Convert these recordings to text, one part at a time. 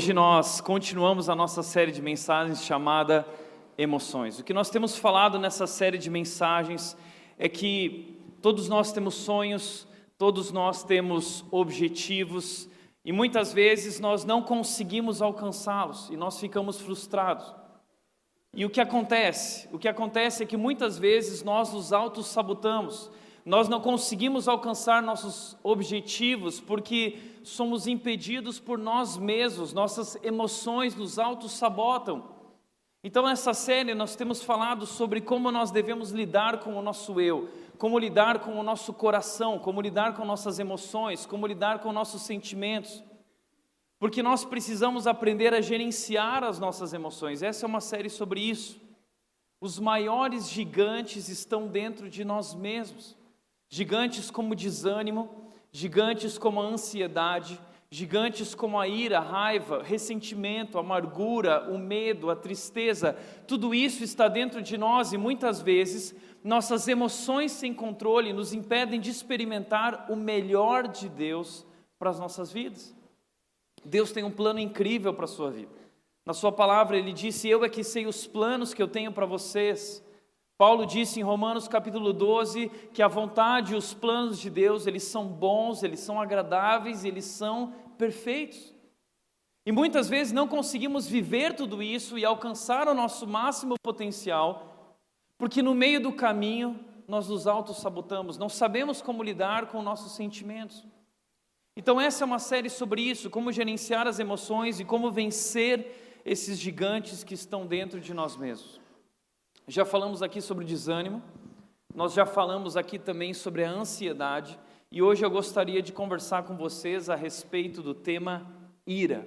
Hoje nós continuamos a nossa série de mensagens chamada Emoções. O que nós temos falado nessa série de mensagens é que todos nós temos sonhos, todos nós temos objetivos e muitas vezes nós não conseguimos alcançá-los e nós ficamos frustrados. E o que acontece? O que acontece é que muitas vezes nós nos auto-sabotamos, nós não conseguimos alcançar nossos objetivos porque somos impedidos por nós mesmos, nossas emoções nos auto-sabotam. Então, nessa série, nós temos falado sobre como nós devemos lidar com o nosso eu, como lidar com o nosso coração, como lidar com nossas emoções, como lidar com nossos sentimentos. Porque nós precisamos aprender a gerenciar as nossas emoções. Essa é uma série sobre isso. Os maiores gigantes estão dentro de nós mesmos. Gigantes como desânimo, gigantes como a ansiedade, gigantes como a ira, a raiva, ressentimento, a amargura, o medo, a tristeza, tudo isso está dentro de nós e muitas vezes nossas emoções sem controle nos impedem de experimentar o melhor de Deus para as nossas vidas. Deus tem um plano incrível para a sua vida. Na sua palavra ele disse: "Eu é que sei os planos que eu tenho para vocês, Paulo disse em Romanos capítulo 12 que a vontade e os planos de Deus, eles são bons, eles são agradáveis, eles são perfeitos. E muitas vezes não conseguimos viver tudo isso e alcançar o nosso máximo potencial, porque no meio do caminho nós nos auto-sabotamos, não sabemos como lidar com nossos sentimentos. Então, essa é uma série sobre isso, como gerenciar as emoções e como vencer esses gigantes que estão dentro de nós mesmos. Já falamos aqui sobre desânimo, nós já falamos aqui também sobre a ansiedade, e hoje eu gostaria de conversar com vocês a respeito do tema ira.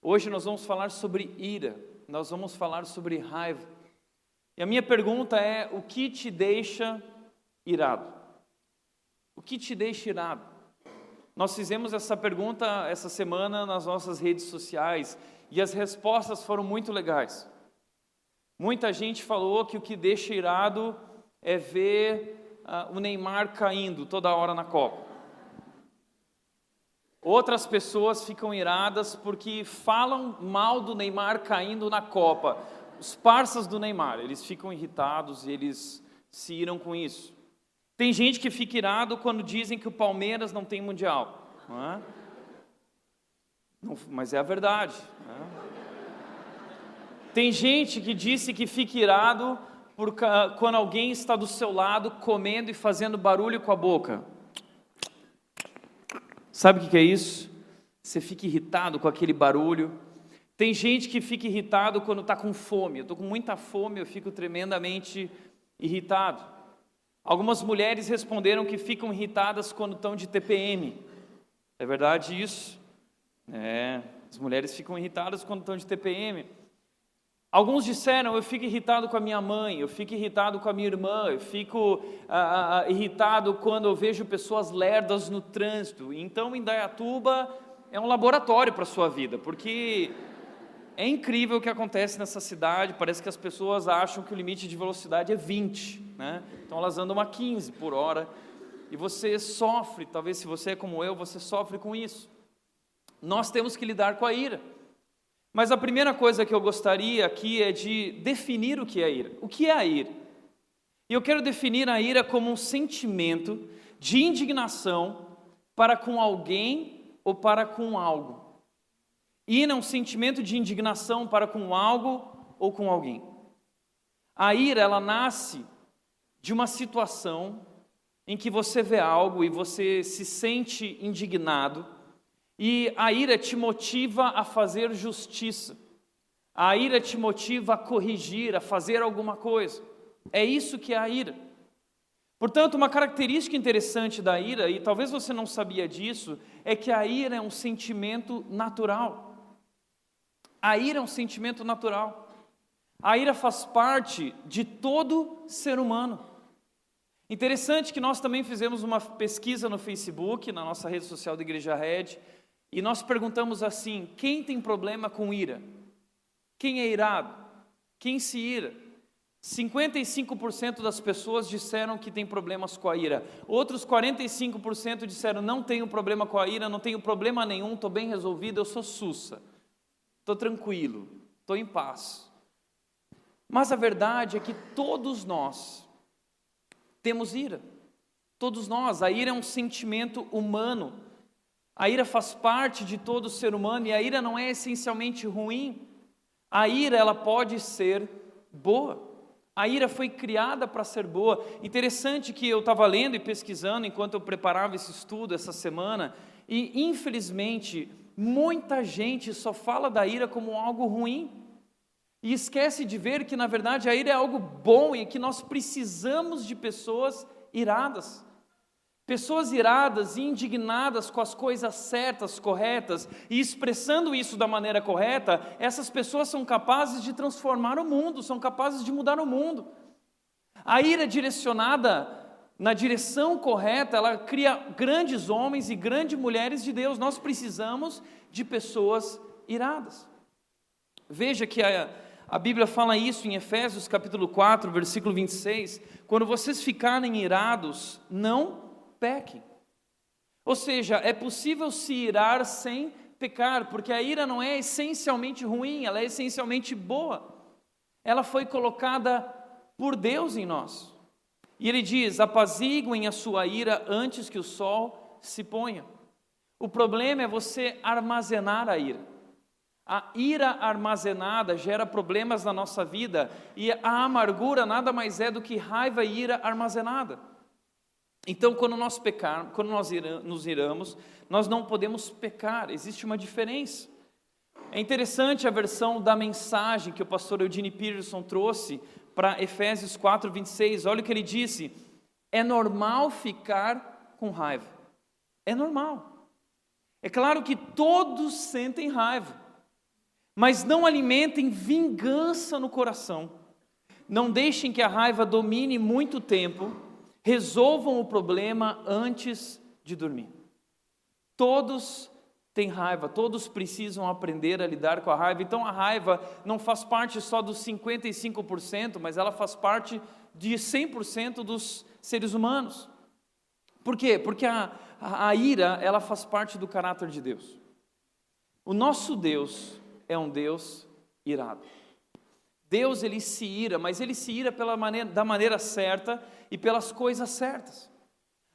Hoje nós vamos falar sobre ira, nós vamos falar sobre raiva. E a minha pergunta é: o que te deixa irado? O que te deixa irado? Nós fizemos essa pergunta essa semana nas nossas redes sociais e as respostas foram muito legais. Muita gente falou que o que deixa irado é ver uh, o Neymar caindo toda hora na Copa. Outras pessoas ficam iradas porque falam mal do Neymar caindo na Copa. Os parças do Neymar, eles ficam irritados e eles se iram com isso. Tem gente que fica irado quando dizem que o Palmeiras não tem mundial. Não é? Não, mas é a verdade. Não é? Tem gente que disse que fica irado por, quando alguém está do seu lado comendo e fazendo barulho com a boca. Sabe o que é isso? Você fica irritado com aquele barulho. Tem gente que fica irritado quando está com fome. Eu estou com muita fome, eu fico tremendamente irritado. Algumas mulheres responderam que ficam irritadas quando estão de TPM. É verdade isso? É, as mulheres ficam irritadas quando estão de TPM. Alguns disseram: eu fico irritado com a minha mãe, eu fico irritado com a minha irmã, eu fico ah, ah, irritado quando eu vejo pessoas lerdas no trânsito. Então, Indaiatuba é um laboratório para a sua vida, porque é incrível o que acontece nessa cidade. Parece que as pessoas acham que o limite de velocidade é 20, né? então elas andam a 15 por hora. E você sofre, talvez se você é como eu, você sofre com isso. Nós temos que lidar com a ira. Mas a primeira coisa que eu gostaria aqui é de definir o que é ira. O que é a ira? E eu quero definir a ira como um sentimento de indignação para com alguém ou para com algo. Ira é um sentimento de indignação para com algo ou com alguém. A ira, ela nasce de uma situação em que você vê algo e você se sente indignado e a ira te motiva a fazer justiça. A ira te motiva a corrigir, a fazer alguma coisa. É isso que é a ira. Portanto, uma característica interessante da ira, e talvez você não sabia disso, é que a ira é um sentimento natural. A ira é um sentimento natural. A ira faz parte de todo ser humano. Interessante que nós também fizemos uma pesquisa no Facebook, na nossa rede social da Igreja Red, e nós perguntamos assim: quem tem problema com ira? Quem é irado? Quem se ira? 55% das pessoas disseram que tem problemas com a ira. Outros 45% disseram não tenho problema com a ira, não tenho problema nenhum, estou bem resolvido, eu sou sussa. Estou tranquilo, estou em paz. Mas a verdade é que todos nós temos ira. Todos nós, a ira é um sentimento humano. A ira faz parte de todo ser humano e a ira não é essencialmente ruim. A ira ela pode ser boa. A ira foi criada para ser boa. Interessante que eu estava lendo e pesquisando enquanto eu preparava esse estudo essa semana, e infelizmente muita gente só fala da ira como algo ruim e esquece de ver que na verdade a ira é algo bom e que nós precisamos de pessoas iradas. Pessoas iradas e indignadas com as coisas certas, corretas, e expressando isso da maneira correta, essas pessoas são capazes de transformar o mundo, são capazes de mudar o mundo. A ira direcionada na direção correta, ela cria grandes homens e grandes mulheres de Deus. Nós precisamos de pessoas iradas. Veja que a, a Bíblia fala isso em Efésios capítulo 4, versículo 26. Quando vocês ficarem irados, não pequem. Ou seja, é possível se irar sem pecar, porque a ira não é essencialmente ruim, ela é essencialmente boa. Ela foi colocada por Deus em nós. E ele diz: apaziguem a sua ira antes que o sol se ponha. O problema é você armazenar a ira. A ira armazenada gera problemas na nossa vida e a amargura nada mais é do que raiva e ira armazenada. Então, quando nós pecar, quando nós nos iramos, nós não podemos pecar, existe uma diferença. É interessante a versão da mensagem que o pastor Eugene Peterson trouxe para Efésios 4, 26. Olha o que ele disse: é normal ficar com raiva. É normal. É claro que todos sentem raiva, mas não alimentem vingança no coração. Não deixem que a raiva domine muito tempo resolvam o problema antes de dormir. Todos têm raiva, todos precisam aprender a lidar com a raiva. Então a raiva não faz parte só dos 55%, mas ela faz parte de 100% dos seres humanos. Por quê? Porque a, a, a ira, ela faz parte do caráter de Deus. O nosso Deus é um Deus irado. Deus ele se ira, mas ele se ira pela maneira, da maneira certa e pelas coisas certas.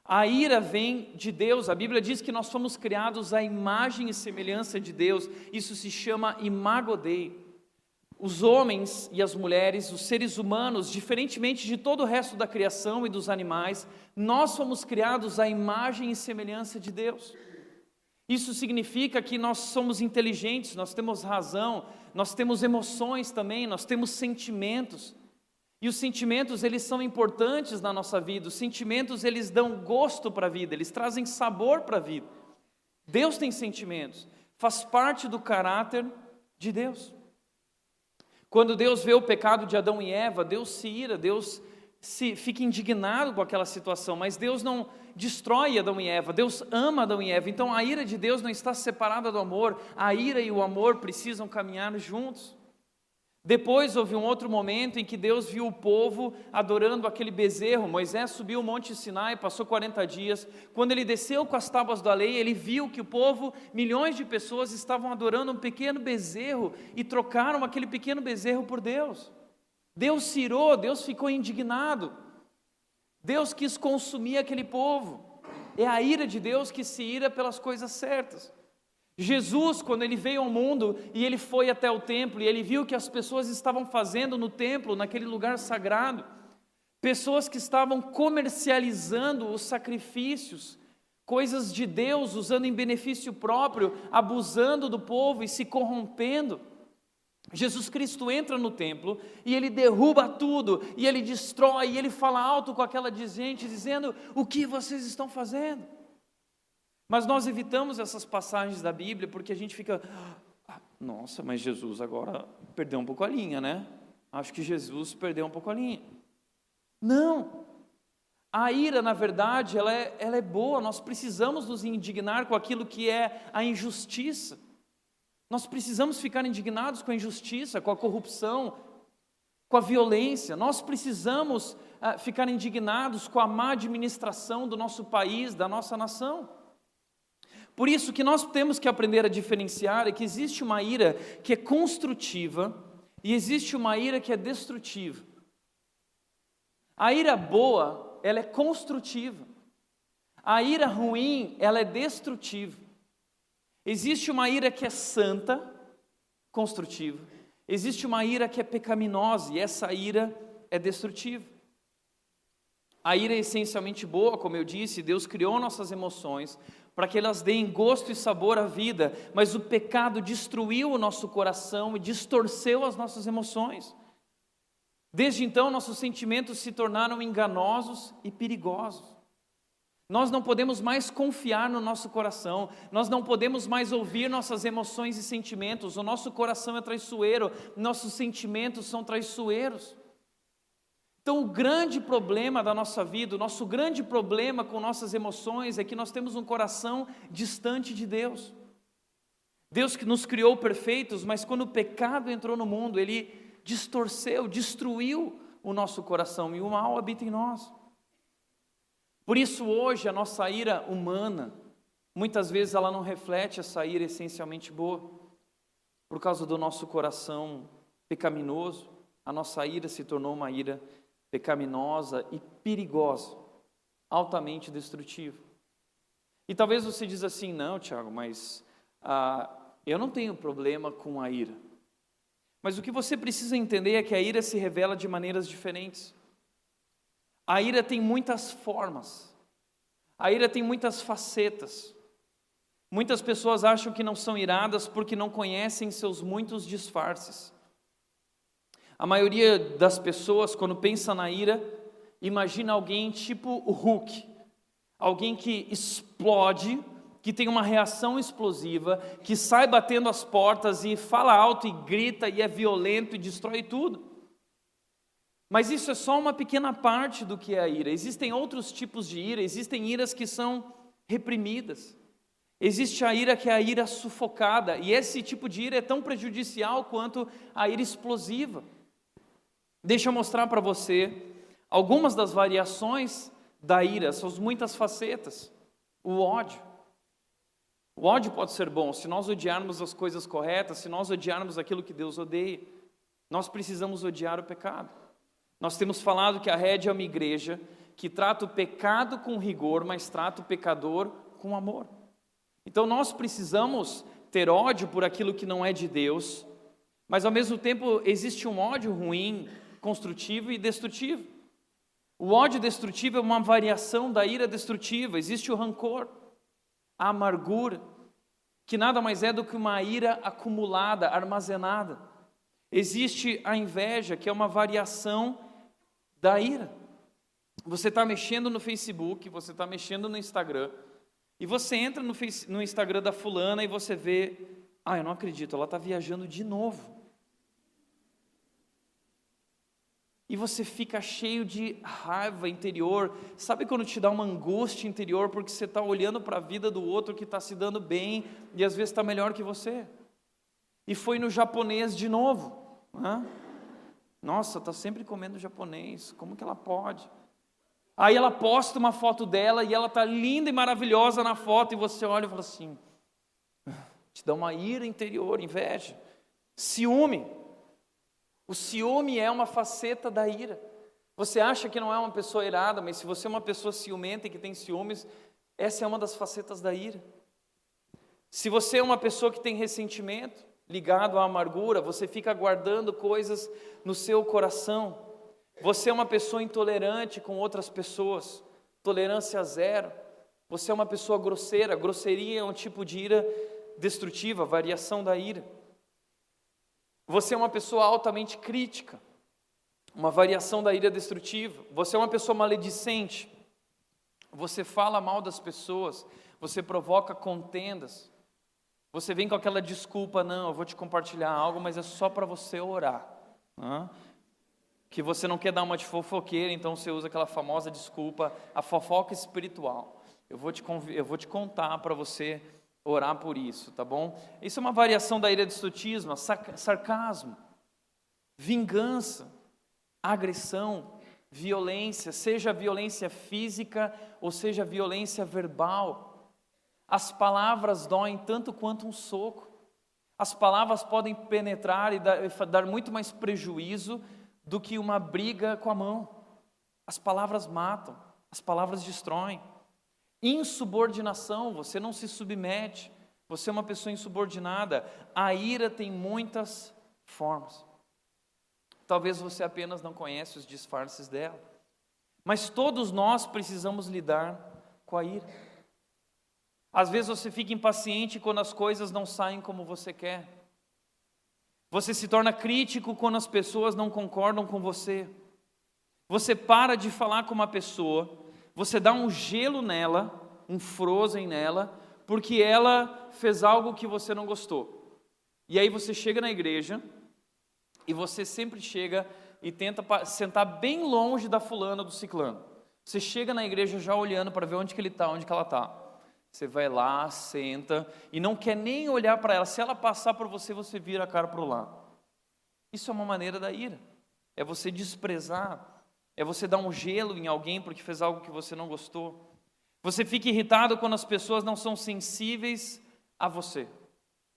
A ira vem de Deus, a Bíblia diz que nós fomos criados à imagem e semelhança de Deus, isso se chama imago Dei. Os homens e as mulheres, os seres humanos, diferentemente de todo o resto da criação e dos animais, nós fomos criados à imagem e semelhança de Deus. Isso significa que nós somos inteligentes, nós temos razão, nós temos emoções também, nós temos sentimentos. E os sentimentos, eles são importantes na nossa vida. Os sentimentos, eles dão gosto para a vida, eles trazem sabor para a vida. Deus tem sentimentos, faz parte do caráter de Deus. Quando Deus vê o pecado de Adão e Eva, Deus se ira, Deus se fica indignado com aquela situação, mas Deus não destrói Adão e Eva, Deus ama Adão e Eva. Então a ira de Deus não está separada do amor, a ira e o amor precisam caminhar juntos. Depois houve um outro momento em que Deus viu o povo adorando aquele bezerro. Moisés subiu o monte Sinai, passou 40 dias. Quando ele desceu com as tábuas da lei, ele viu que o povo, milhões de pessoas, estavam adorando um pequeno bezerro e trocaram aquele pequeno bezerro por Deus. Deus se irou, Deus ficou indignado. Deus quis consumir aquele povo. É a ira de Deus que se ira pelas coisas certas. Jesus, quando ele veio ao mundo e ele foi até o templo e ele viu que as pessoas estavam fazendo no templo, naquele lugar sagrado, pessoas que estavam comercializando os sacrifícios, coisas de Deus, usando em benefício próprio, abusando do povo e se corrompendo. Jesus Cristo entra no templo e ele derruba tudo, e ele destrói, e ele fala alto com aquela gente, dizendo: O que vocês estão fazendo? Mas nós evitamos essas passagens da Bíblia porque a gente fica, ah, nossa, mas Jesus agora perdeu um pouco a linha, né? Acho que Jesus perdeu um pouco a linha. Não. A ira, na verdade, ela é, ela é boa, nós precisamos nos indignar com aquilo que é a injustiça. Nós precisamos ficar indignados com a injustiça, com a corrupção. com a violência, nós precisamos ah, ficar indignados com a má administração do nosso país, da nossa nação. Por isso, que nós temos que aprender a diferenciar é que existe uma ira que é construtiva e existe uma ira que é destrutiva. A ira boa, ela é construtiva. A ira ruim, ela é destrutiva. Existe uma ira que é santa, construtiva. Existe uma ira que é pecaminosa e essa ira é destrutiva. A ira é essencialmente boa, como eu disse, Deus criou nossas emoções para que elas deem gosto e sabor à vida, mas o pecado destruiu o nosso coração e distorceu as nossas emoções. Desde então, nossos sentimentos se tornaram enganosos e perigosos. Nós não podemos mais confiar no nosso coração, nós não podemos mais ouvir nossas emoções e sentimentos. O nosso coração é traiçoeiro, nossos sentimentos são traiçoeiros. Então, o grande problema da nossa vida, o nosso grande problema com nossas emoções é que nós temos um coração distante de Deus. Deus que nos criou perfeitos, mas quando o pecado entrou no mundo, ele distorceu, destruiu o nosso coração e o mal habita em nós. Por isso, hoje, a nossa ira humana, muitas vezes ela não reflete essa ira essencialmente boa. Por causa do nosso coração pecaminoso, a nossa ira se tornou uma ira pecaminosa e perigosa, altamente destrutiva. E talvez você diz assim, não, Tiago, mas ah, eu não tenho problema com a ira. Mas o que você precisa entender é que a ira se revela de maneiras diferentes. A ira tem muitas formas, a ira tem muitas facetas. Muitas pessoas acham que não são iradas porque não conhecem seus muitos disfarces. A maioria das pessoas, quando pensa na ira, imagina alguém tipo o Hulk, alguém que explode, que tem uma reação explosiva, que sai batendo as portas e fala alto e grita e é violento e destrói tudo. Mas isso é só uma pequena parte do que é a ira. Existem outros tipos de ira, existem iras que são reprimidas. Existe a ira que é a ira sufocada, e esse tipo de ira é tão prejudicial quanto a ira explosiva. Deixa eu mostrar para você algumas das variações da ira, suas muitas facetas. O ódio. O ódio pode ser bom se nós odiarmos as coisas corretas, se nós odiarmos aquilo que Deus odeia. Nós precisamos odiar o pecado. Nós temos falado que a rede é uma igreja que trata o pecado com rigor, mas trata o pecador com amor. Então nós precisamos ter ódio por aquilo que não é de Deus, mas ao mesmo tempo existe um ódio ruim, construtivo e destrutivo. O ódio destrutivo é uma variação da ira destrutiva, existe o rancor, a amargura, que nada mais é do que uma ira acumulada, armazenada. Existe a inveja, que é uma variação da ira. Você está mexendo no Facebook, você está mexendo no Instagram, e você entra no, no Instagram da fulana e você vê, ah, eu não acredito, ela está viajando de novo. E você fica cheio de raiva interior. Sabe quando te dá uma angústia interior porque você está olhando para a vida do outro que está se dando bem e às vezes está melhor que você? E foi no japonês de novo. Nossa, está sempre comendo japonês, como que ela pode? Aí ela posta uma foto dela e ela está linda e maravilhosa na foto, e você olha e fala assim: te dá uma ira interior, inveja, ciúme. O ciúme é uma faceta da ira. Você acha que não é uma pessoa irada, mas se você é uma pessoa ciumenta e que tem ciúmes, essa é uma das facetas da ira. Se você é uma pessoa que tem ressentimento, ligado à amargura, você fica guardando coisas no seu coração. Você é uma pessoa intolerante com outras pessoas, tolerância zero. Você é uma pessoa grosseira, grosseria é um tipo de ira destrutiva, variação da ira. Você é uma pessoa altamente crítica, uma variação da ira destrutiva. Você é uma pessoa maledicente. Você fala mal das pessoas, você provoca contendas. Você vem com aquela desculpa, não, eu vou te compartilhar algo, mas é só para você orar. Né? Que você não quer dar uma de fofoqueira, então você usa aquela famosa desculpa, a fofoca espiritual. Eu vou te, eu vou te contar para você orar por isso, tá bom? Isso é uma variação da ira de estotismo, sarcasmo, vingança. agressão, violência, seja violência física ou seja violência verbal. As palavras doem tanto quanto um soco. As palavras podem penetrar e dar, dar muito mais prejuízo do que uma briga com a mão. As palavras matam, as palavras destroem. Insubordinação, você não se submete, você é uma pessoa insubordinada. A ira tem muitas formas. Talvez você apenas não conhece os disfarces dela. Mas todos nós precisamos lidar com a ira. Às vezes você fica impaciente quando as coisas não saem como você quer. Você se torna crítico quando as pessoas não concordam com você. Você para de falar com uma pessoa, você dá um gelo nela, um frozen nela, porque ela fez algo que você não gostou. E aí você chega na igreja, e você sempre chega e tenta sentar bem longe da fulana do ciclano. Você chega na igreja já olhando para ver onde que ele está, onde que ela está. Você vai lá, senta e não quer nem olhar para ela. Se ela passar por você, você vira a cara para o lado. Isso é uma maneira da ira. É você desprezar. É você dar um gelo em alguém porque fez algo que você não gostou. Você fica irritado quando as pessoas não são sensíveis a você,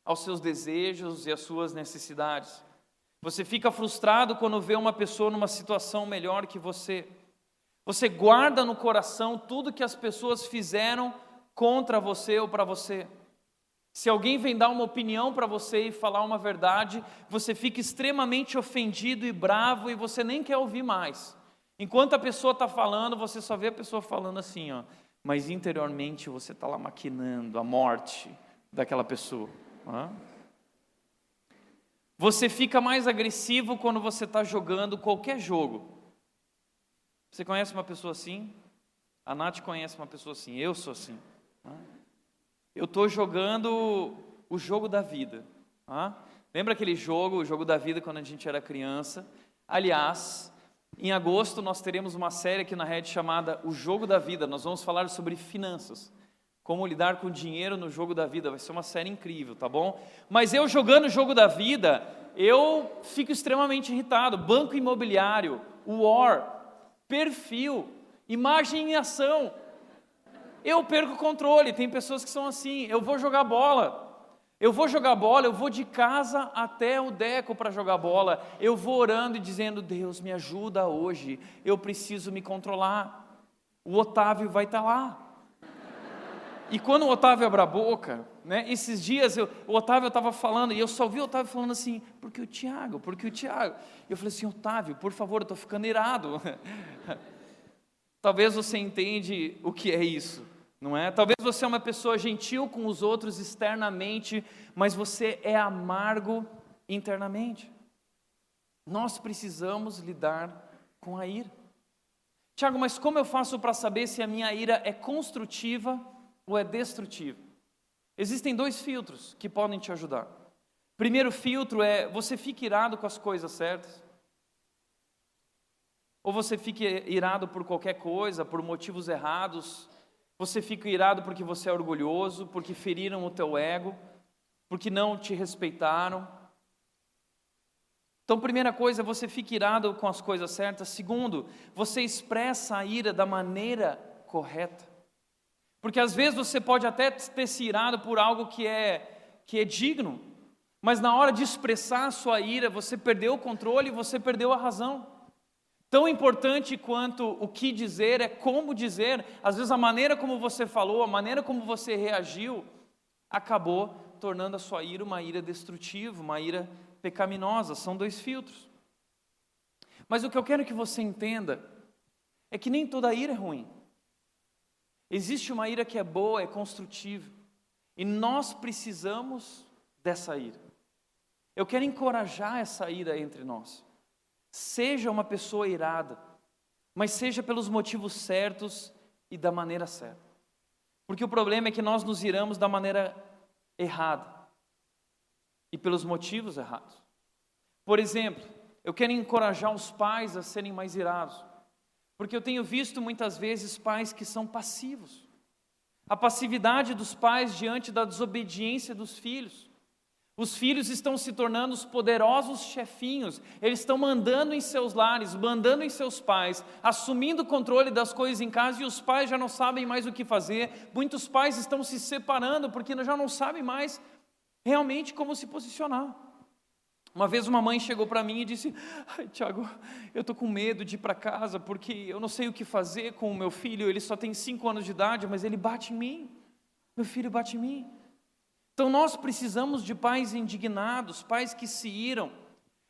aos seus desejos e às suas necessidades. Você fica frustrado quando vê uma pessoa numa situação melhor que você. Você guarda no coração tudo que as pessoas fizeram contra você ou para você. Se alguém vem dar uma opinião para você e falar uma verdade, você fica extremamente ofendido e bravo e você nem quer ouvir mais. Enquanto a pessoa está falando, você só vê a pessoa falando assim, ó. Mas interiormente você está lá maquinando a morte daquela pessoa. Ó. Você fica mais agressivo quando você está jogando qualquer jogo. Você conhece uma pessoa assim? A Nath conhece uma pessoa assim, eu sou assim. Eu estou jogando o jogo da vida. Lembra aquele jogo, o jogo da vida, quando a gente era criança? Aliás, em agosto nós teremos uma série aqui na rede chamada O Jogo da Vida. Nós vamos falar sobre finanças. Como lidar com dinheiro no jogo da vida. Vai ser uma série incrível, tá bom? Mas eu jogando o jogo da vida, eu fico extremamente irritado. Banco imobiliário, war, perfil, imagem em ação. Eu perco o controle. Tem pessoas que são assim. Eu vou jogar bola. Eu vou jogar bola, eu vou de casa até o Deco para jogar bola. Eu vou orando e dizendo: Deus, me ajuda hoje. Eu preciso me controlar. O Otávio vai estar tá lá. E quando o Otávio abre a boca, né, esses dias eu, o Otávio estava falando, e eu só vi o Otávio falando assim, porque o Tiago, porque o Tiago. Eu falei assim, Otávio, por favor, eu estou ficando irado. Talvez você entende o que é isso, não é? Talvez você é uma pessoa gentil com os outros externamente, mas você é amargo internamente. Nós precisamos lidar com a ira. Tiago, mas como eu faço para saber se a minha ira é construtiva ou é destrutivo? Existem dois filtros que podem te ajudar. Primeiro filtro é você fica irado com as coisas certas. Ou você fica irado por qualquer coisa, por motivos errados. Você fica irado porque você é orgulhoso, porque feriram o teu ego, porque não te respeitaram. Então, primeira coisa, você fica irado com as coisas certas. Segundo, você expressa a ira da maneira correta. Porque às vezes você pode até ter se irado por algo que é, que é digno, mas na hora de expressar a sua ira, você perdeu o controle e você perdeu a razão. Tão importante quanto o que dizer é como dizer. Às vezes a maneira como você falou, a maneira como você reagiu, acabou tornando a sua ira uma ira destrutiva, uma ira pecaminosa. São dois filtros. Mas o que eu quero que você entenda é que nem toda ira é ruim. Existe uma ira que é boa, é construtiva. E nós precisamos dessa ira. Eu quero encorajar essa ira entre nós. Seja uma pessoa irada, mas seja pelos motivos certos e da maneira certa. Porque o problema é que nós nos iramos da maneira errada e pelos motivos errados. Por exemplo, eu quero encorajar os pais a serem mais irados. Porque eu tenho visto muitas vezes pais que são passivos. A passividade dos pais diante da desobediência dos filhos. Os filhos estão se tornando os poderosos chefinhos, eles estão mandando em seus lares, mandando em seus pais, assumindo o controle das coisas em casa e os pais já não sabem mais o que fazer. Muitos pais estão se separando porque já não sabem mais realmente como se posicionar. Uma vez uma mãe chegou para mim e disse: Ai, Tiago, eu estou com medo de ir para casa porque eu não sei o que fazer com o meu filho. Ele só tem cinco anos de idade, mas ele bate em mim. Meu filho bate em mim. Então nós precisamos de pais indignados, pais que se iram.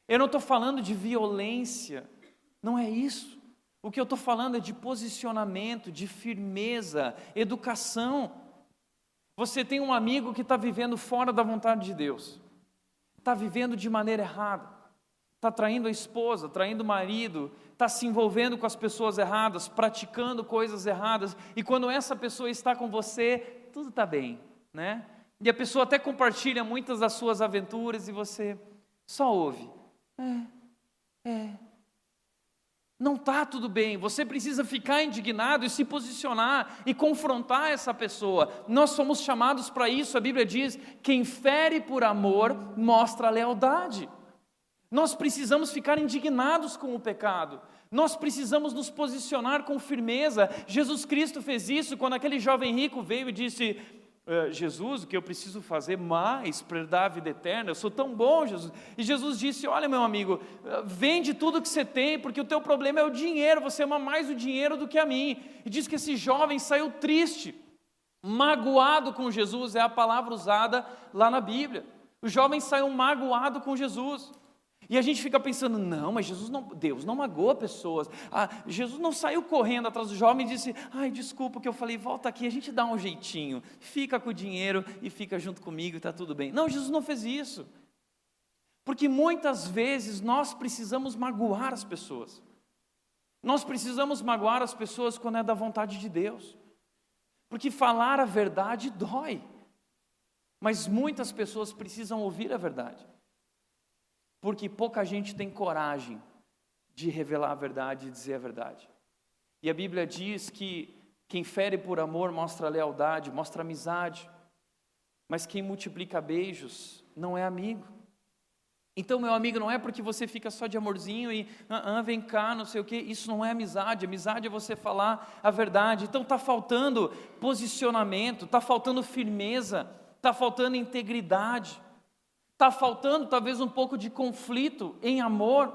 Eu não estou falando de violência, não é isso. O que eu estou falando é de posicionamento, de firmeza, educação. Você tem um amigo que está vivendo fora da vontade de Deus, está vivendo de maneira errada, está traindo a esposa, traindo o marido, está se envolvendo com as pessoas erradas, praticando coisas erradas, e quando essa pessoa está com você, tudo está bem, né? E a pessoa até compartilha muitas das suas aventuras e você só ouve. É, é. Não está tudo bem, você precisa ficar indignado e se posicionar e confrontar essa pessoa. Nós somos chamados para isso, a Bíblia diz: quem fere por amor mostra lealdade. Nós precisamos ficar indignados com o pecado, nós precisamos nos posicionar com firmeza. Jesus Cristo fez isso quando aquele jovem rico veio e disse: Jesus, o que eu preciso fazer mais para dar a vida eterna? Eu sou tão bom, Jesus. E Jesus disse: Olha, meu amigo, uh, vende tudo que você tem, porque o teu problema é o dinheiro, você ama mais o dinheiro do que a mim. E diz que esse jovem saiu triste, magoado com Jesus, é a palavra usada lá na Bíblia. O jovem saiu magoado com Jesus. E a gente fica pensando, não, mas Jesus não, Deus não magoa pessoas. Ah, Jesus não saiu correndo atrás do jovem e disse, ai, desculpa que eu falei, volta aqui, a gente dá um jeitinho, fica com o dinheiro e fica junto comigo e está tudo bem. Não, Jesus não fez isso. Porque muitas vezes nós precisamos magoar as pessoas. Nós precisamos magoar as pessoas quando é da vontade de Deus. Porque falar a verdade dói. Mas muitas pessoas precisam ouvir a verdade porque pouca gente tem coragem de revelar a verdade e dizer a verdade. E a Bíblia diz que quem fere por amor mostra lealdade, mostra amizade, mas quem multiplica beijos não é amigo. Então, meu amigo, não é porque você fica só de amorzinho e ah, ah, vem cá, não sei o que, isso não é amizade. Amizade é você falar a verdade. Então, está faltando posicionamento, está faltando firmeza, está faltando integridade. Está faltando talvez um pouco de conflito em amor.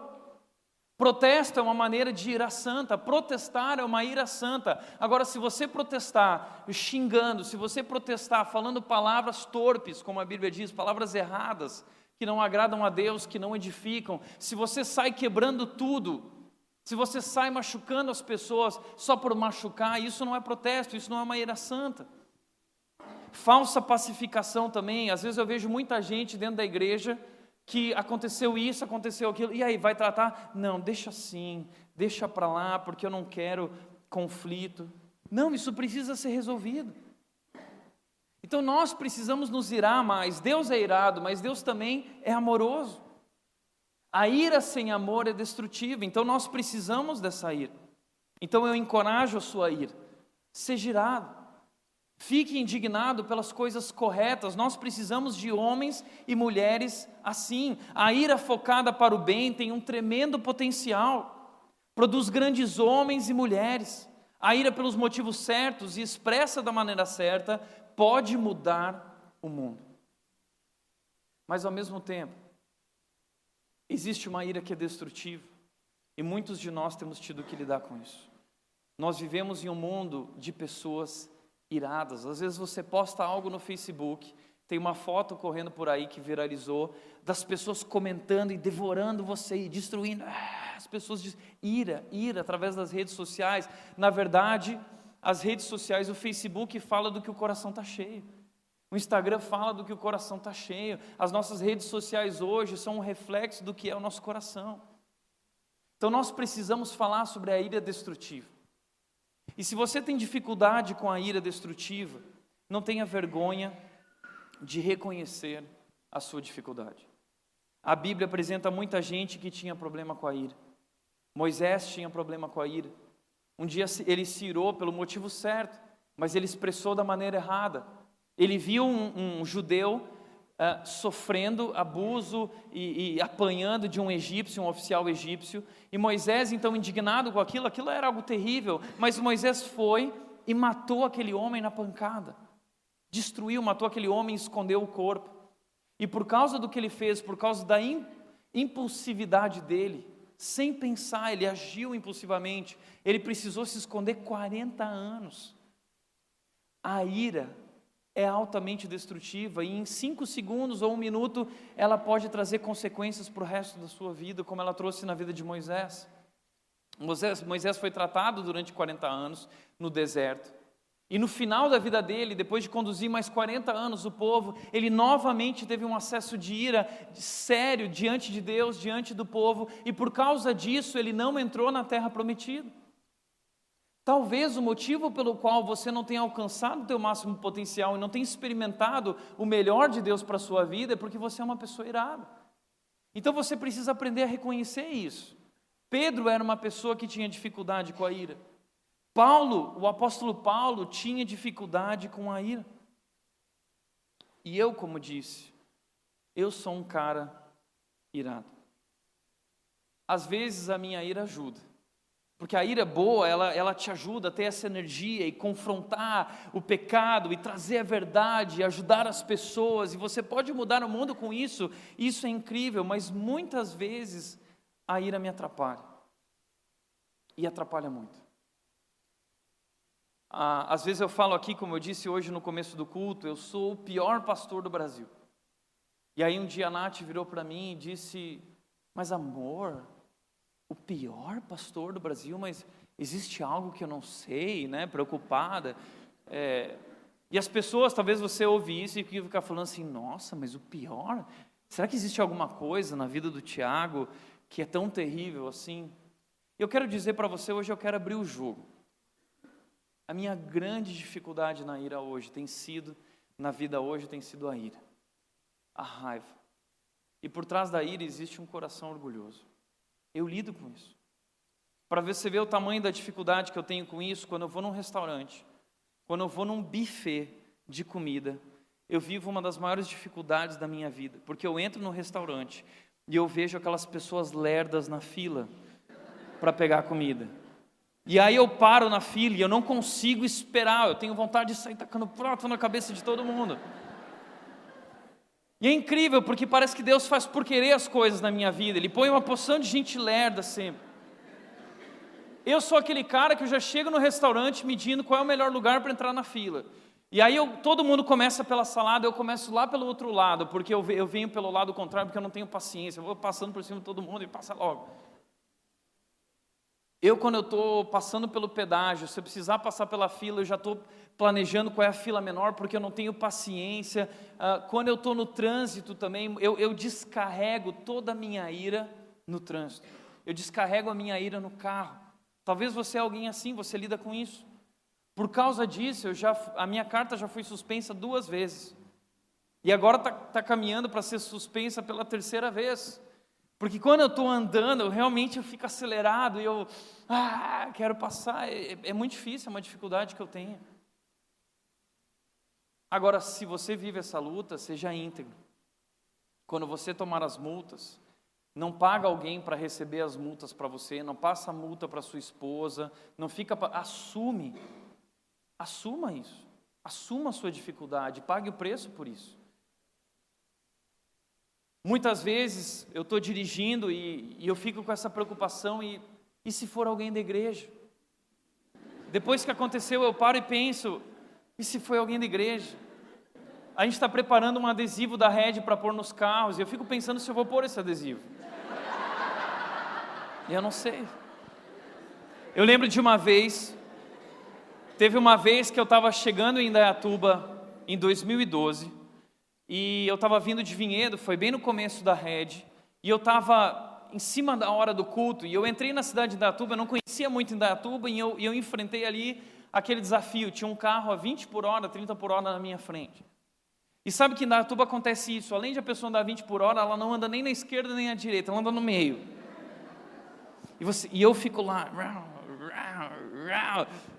Protesto é uma maneira de ira santa, protestar é uma ira santa. Agora, se você protestar xingando, se você protestar falando palavras torpes, como a Bíblia diz, palavras erradas, que não agradam a Deus, que não edificam, se você sai quebrando tudo, se você sai machucando as pessoas só por machucar, isso não é protesto, isso não é uma ira santa. Falsa pacificação também. Às vezes eu vejo muita gente dentro da igreja que aconteceu isso, aconteceu aquilo, e aí vai tratar? Não, deixa assim, deixa para lá, porque eu não quero conflito. Não, isso precisa ser resolvido. Então nós precisamos nos irar mais. Deus é irado, mas Deus também é amoroso. A ira sem amor é destrutiva, então nós precisamos dessa ira. Então eu encorajo a sua ira. Seja irado. Fique indignado pelas coisas corretas. Nós precisamos de homens e mulheres assim. A ira focada para o bem tem um tremendo potencial. Produz grandes homens e mulheres. A ira pelos motivos certos e expressa da maneira certa pode mudar o mundo. Mas ao mesmo tempo, existe uma ira que é destrutiva. E muitos de nós temos tido que lidar com isso. Nós vivemos em um mundo de pessoas iradas. Às vezes você posta algo no Facebook, tem uma foto correndo por aí que viralizou, das pessoas comentando e devorando você e destruindo. Ah, as pessoas dizem ira, ira através das redes sociais. Na verdade, as redes sociais, o Facebook fala do que o coração está cheio. O Instagram fala do que o coração está cheio. As nossas redes sociais hoje são um reflexo do que é o nosso coração. Então nós precisamos falar sobre a ira destrutiva. E se você tem dificuldade com a ira destrutiva, não tenha vergonha de reconhecer a sua dificuldade. A Bíblia apresenta muita gente que tinha problema com a ira. Moisés tinha problema com a ira. Um dia ele se irou pelo motivo certo, mas ele expressou da maneira errada. Ele viu um, um judeu uh, sofrendo abuso e, e apanhando de um egípcio, um oficial egípcio. E Moisés, então, indignado com aquilo, aquilo era algo terrível, mas Moisés foi e matou aquele homem na pancada. Destruiu, matou aquele homem escondeu o corpo. E por causa do que ele fez, por causa da impulsividade dele, sem pensar, ele agiu impulsivamente, ele precisou se esconder 40 anos. A ira é altamente destrutiva e em cinco segundos ou um minuto ela pode trazer consequências para o resto da sua vida, como ela trouxe na vida de Moisés. Moisés, Moisés foi tratado durante 40 anos no deserto. E no final da vida dele, depois de conduzir mais 40 anos o povo, ele novamente teve um acesso de ira sério diante de Deus, diante do povo, e por causa disso ele não entrou na terra prometida. Talvez o motivo pelo qual você não tenha alcançado o teu máximo potencial e não tenha experimentado o melhor de Deus para a sua vida é porque você é uma pessoa irada. Então você precisa aprender a reconhecer isso. Pedro era uma pessoa que tinha dificuldade com a ira. Paulo, o apóstolo Paulo, tinha dificuldade com a ira. E eu, como disse, eu sou um cara irado. Às vezes a minha ira ajuda. Porque a ira boa, ela, ela te ajuda a ter essa energia e confrontar o pecado e trazer a verdade, e ajudar as pessoas, e você pode mudar o mundo com isso, isso é incrível, mas muitas vezes a ira me atrapalha. E atrapalha muito. Ah, às vezes eu falo aqui, como eu disse hoje no começo do culto, eu sou o pior pastor do Brasil. E aí um dia a Nath virou para mim e disse: Mas amor, o pior pastor do Brasil, mas existe algo que eu não sei, né? Preocupada. É, e as pessoas, talvez você ouve isso e fica falando assim: nossa, mas o pior? Será que existe alguma coisa na vida do Tiago que é tão terrível assim? Eu quero dizer para você hoje, eu quero abrir o jogo. A minha grande dificuldade na ira hoje tem sido, na vida hoje, tem sido a ira, a raiva. E por trás da ira existe um coração orgulhoso. Eu lido com isso. Para você ver o tamanho da dificuldade que eu tenho com isso, quando eu vou num restaurante, quando eu vou num buffet de comida, eu vivo uma das maiores dificuldades da minha vida, porque eu entro no restaurante e eu vejo aquelas pessoas lerdas na fila para pegar comida. E aí eu paro na fila e eu não consigo esperar, eu tenho vontade de sair tacando prato na cabeça de todo mundo. E é incrível porque parece que Deus faz por querer as coisas na minha vida. Ele põe uma porção de gente lerda sempre. Eu sou aquele cara que eu já chego no restaurante medindo qual é o melhor lugar para entrar na fila. E aí eu, todo mundo começa pela salada, eu começo lá pelo outro lado, porque eu, eu venho pelo lado contrário, porque eu não tenho paciência. Eu vou passando por cima de todo mundo e passa logo. Eu, quando eu estou passando pelo pedágio, se eu precisar passar pela fila, eu já estou planejando qual é a fila menor, porque eu não tenho paciência. Uh, quando eu estou no trânsito também, eu, eu descarrego toda a minha ira no trânsito. Eu descarrego a minha ira no carro. Talvez você é alguém assim, você lida com isso. Por causa disso, eu já, a minha carta já foi suspensa duas vezes. E agora está tá caminhando para ser suspensa pela terceira vez. Porque quando eu estou andando, eu realmente eu fico acelerado e eu ah, quero passar. É, é muito difícil, é uma dificuldade que eu tenho. Agora, se você vive essa luta, seja íntegro. Quando você tomar as multas, não paga alguém para receber as multas para você, não passa a multa para sua esposa, não fica. Assume. Assuma isso. Assuma a sua dificuldade, pague o preço por isso. Muitas vezes eu estou dirigindo e, e, eu fico com essa preocupação e, e se for alguém da igreja? Depois que aconteceu eu paro e penso, e se foi alguém da igreja? A gente está preparando um adesivo da rede para pôr nos carros e eu fico pensando se eu vou pôr esse adesivo. E eu não sei. Eu lembro de uma vez, teve uma vez que eu estava chegando em Indaiatuba em 2012 e eu estava vindo de Vinhedo, foi bem no começo da rede, e eu estava em cima da hora do culto, e eu entrei na cidade de Indaiatuba, eu não conhecia muito Indaiatuba, e eu, e eu enfrentei ali aquele desafio, tinha um carro a 20 por hora, 30 por hora na minha frente. E sabe que em Indaiatuba acontece isso, além de a pessoa andar 20 por hora, ela não anda nem na esquerda nem na direita, ela anda no meio. E, você, e eu fico lá,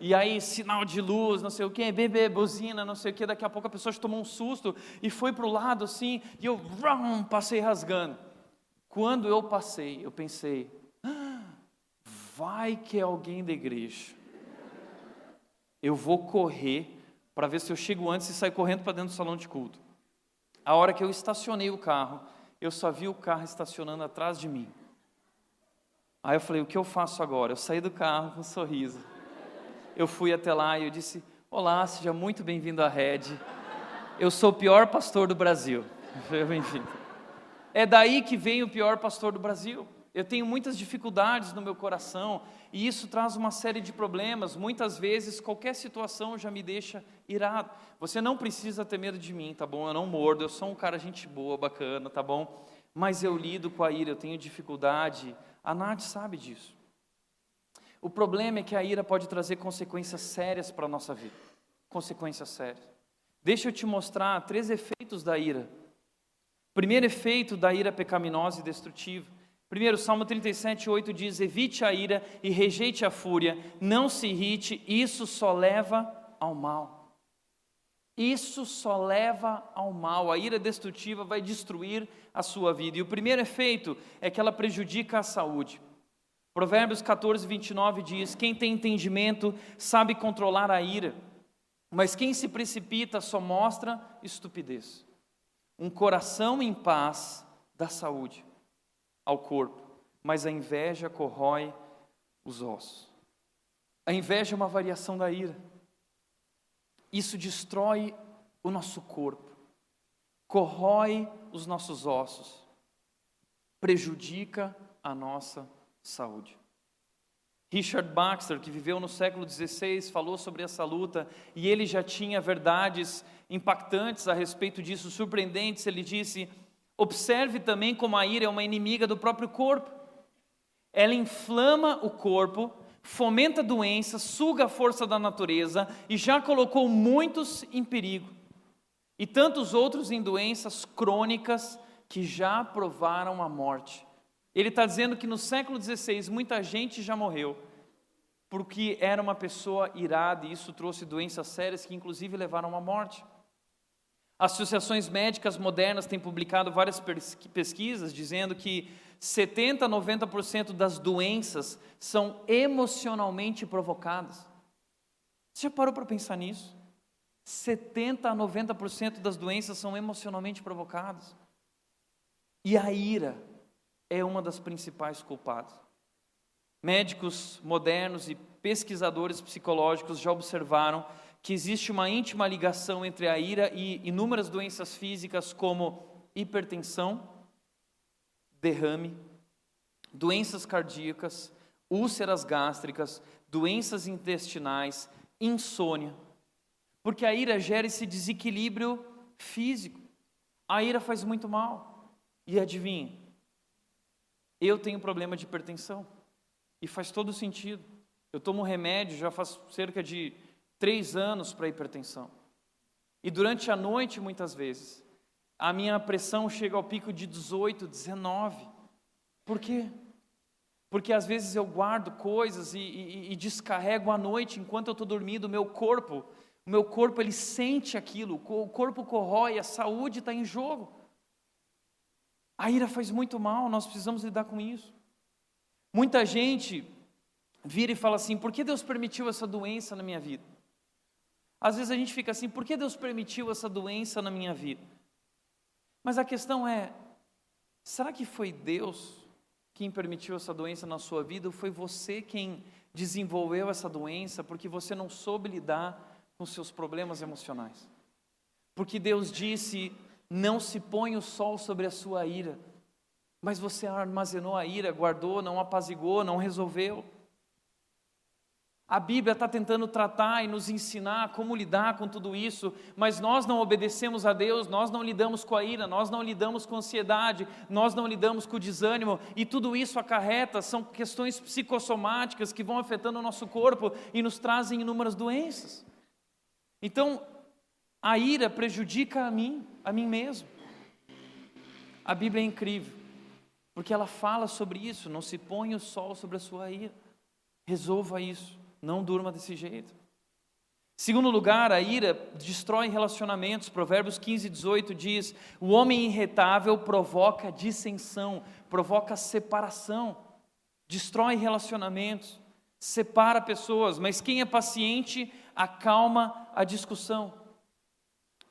e aí sinal de luz, não sei o que, bebê, buzina, não sei o que, daqui a pouco a pessoa tomou um susto e foi para o lado assim, e eu passei rasgando. Quando eu passei, eu pensei, ah, vai que é alguém da igreja. Eu vou correr para ver se eu chego antes e sair correndo para dentro do salão de culto. A hora que eu estacionei o carro, eu só vi o carro estacionando atrás de mim. Aí eu falei: o que eu faço agora? Eu saí do carro com um sorriso. Eu fui até lá e eu disse: Olá, seja muito bem-vindo à Rede. Eu sou o pior pastor do Brasil. Bem-vindo. É daí que vem o pior pastor do Brasil. Eu tenho muitas dificuldades no meu coração e isso traz uma série de problemas. Muitas vezes, qualquer situação já me deixa irado. Você não precisa ter medo de mim, tá bom? Eu não mordo, eu sou um cara gente boa, bacana, tá bom? Mas eu lido com a ira, eu tenho dificuldade a Nath sabe disso. O problema é que a ira pode trazer consequências sérias para a nossa vida. Consequências sérias. Deixa eu te mostrar três efeitos da ira. Primeiro efeito da ira pecaminosa e destrutiva. Primeiro, Salmo 37, 8 diz: Evite a ira e rejeite a fúria, não se irrite, isso só leva ao mal. Isso só leva ao mal. A ira destrutiva vai destruir a sua vida. E o primeiro efeito é que ela prejudica a saúde. Provérbios 14, 29 diz: Quem tem entendimento sabe controlar a ira, mas quem se precipita só mostra estupidez. Um coração em paz dá saúde ao corpo, mas a inveja corrói os ossos. A inveja é uma variação da ira. Isso destrói o nosso corpo, corrói os nossos ossos, prejudica a nossa saúde. Richard Baxter, que viveu no século XVI, falou sobre essa luta e ele já tinha verdades impactantes a respeito disso, surpreendentes. Ele disse: Observe também como a ira é uma inimiga do próprio corpo. Ela inflama o corpo, fomenta doenças, suga a força da natureza e já colocou muitos em perigo e tantos outros em doenças crônicas que já provaram a morte. Ele está dizendo que no século XVI muita gente já morreu porque era uma pessoa irada e isso trouxe doenças sérias que inclusive levaram à morte. Associações médicas modernas têm publicado várias pesquisas dizendo que 70 a 90% das doenças são emocionalmente provocadas. Você já parou para pensar nisso? 70 a 90% das doenças são emocionalmente provocadas. E a ira é uma das principais culpadas. Médicos modernos e pesquisadores psicológicos já observaram que existe uma íntima ligação entre a ira e inúmeras doenças físicas como hipertensão, derrame, doenças cardíacas, úlceras gástricas, doenças intestinais, insônia. Porque a ira gera esse desequilíbrio físico. A ira faz muito mal. E adivinha? Eu tenho problema de hipertensão. E faz todo sentido. Eu tomo remédio já faz cerca de três anos para hipertensão. E durante a noite, muitas vezes, a minha pressão chega ao pico de 18, 19. Por quê? Porque às vezes eu guardo coisas e, e, e descarrego à noite enquanto eu estou dormindo, o meu corpo o meu corpo ele sente aquilo, o corpo corrói, a saúde está em jogo. A ira faz muito mal, nós precisamos lidar com isso. Muita gente vira e fala assim: por que Deus permitiu essa doença na minha vida? Às vezes a gente fica assim: por que Deus permitiu essa doença na minha vida? Mas a questão é: será que foi Deus quem permitiu essa doença na sua vida ou foi você quem desenvolveu essa doença porque você não soube lidar com seus problemas emocionais. Porque Deus disse: não se põe o sol sobre a sua ira. Mas você armazenou a ira, guardou, não apazigou, não resolveu. A Bíblia está tentando tratar e nos ensinar como lidar com tudo isso, mas nós não obedecemos a Deus, nós não lidamos com a ira, nós não lidamos com a ansiedade, nós não lidamos com o desânimo, e tudo isso acarreta, são questões psicossomáticas que vão afetando o nosso corpo e nos trazem inúmeras doenças. Então, a ira prejudica a mim, a mim mesmo. A Bíblia é incrível, porque ela fala sobre isso, não se põe o sol sobre a sua ira. Resolva isso. Não durma desse jeito. Segundo lugar, a ira destrói relacionamentos. Provérbios 15, 18 diz: O homem irretável provoca dissensão, provoca separação, destrói relacionamentos, separa pessoas, mas quem é paciente acalma a discussão.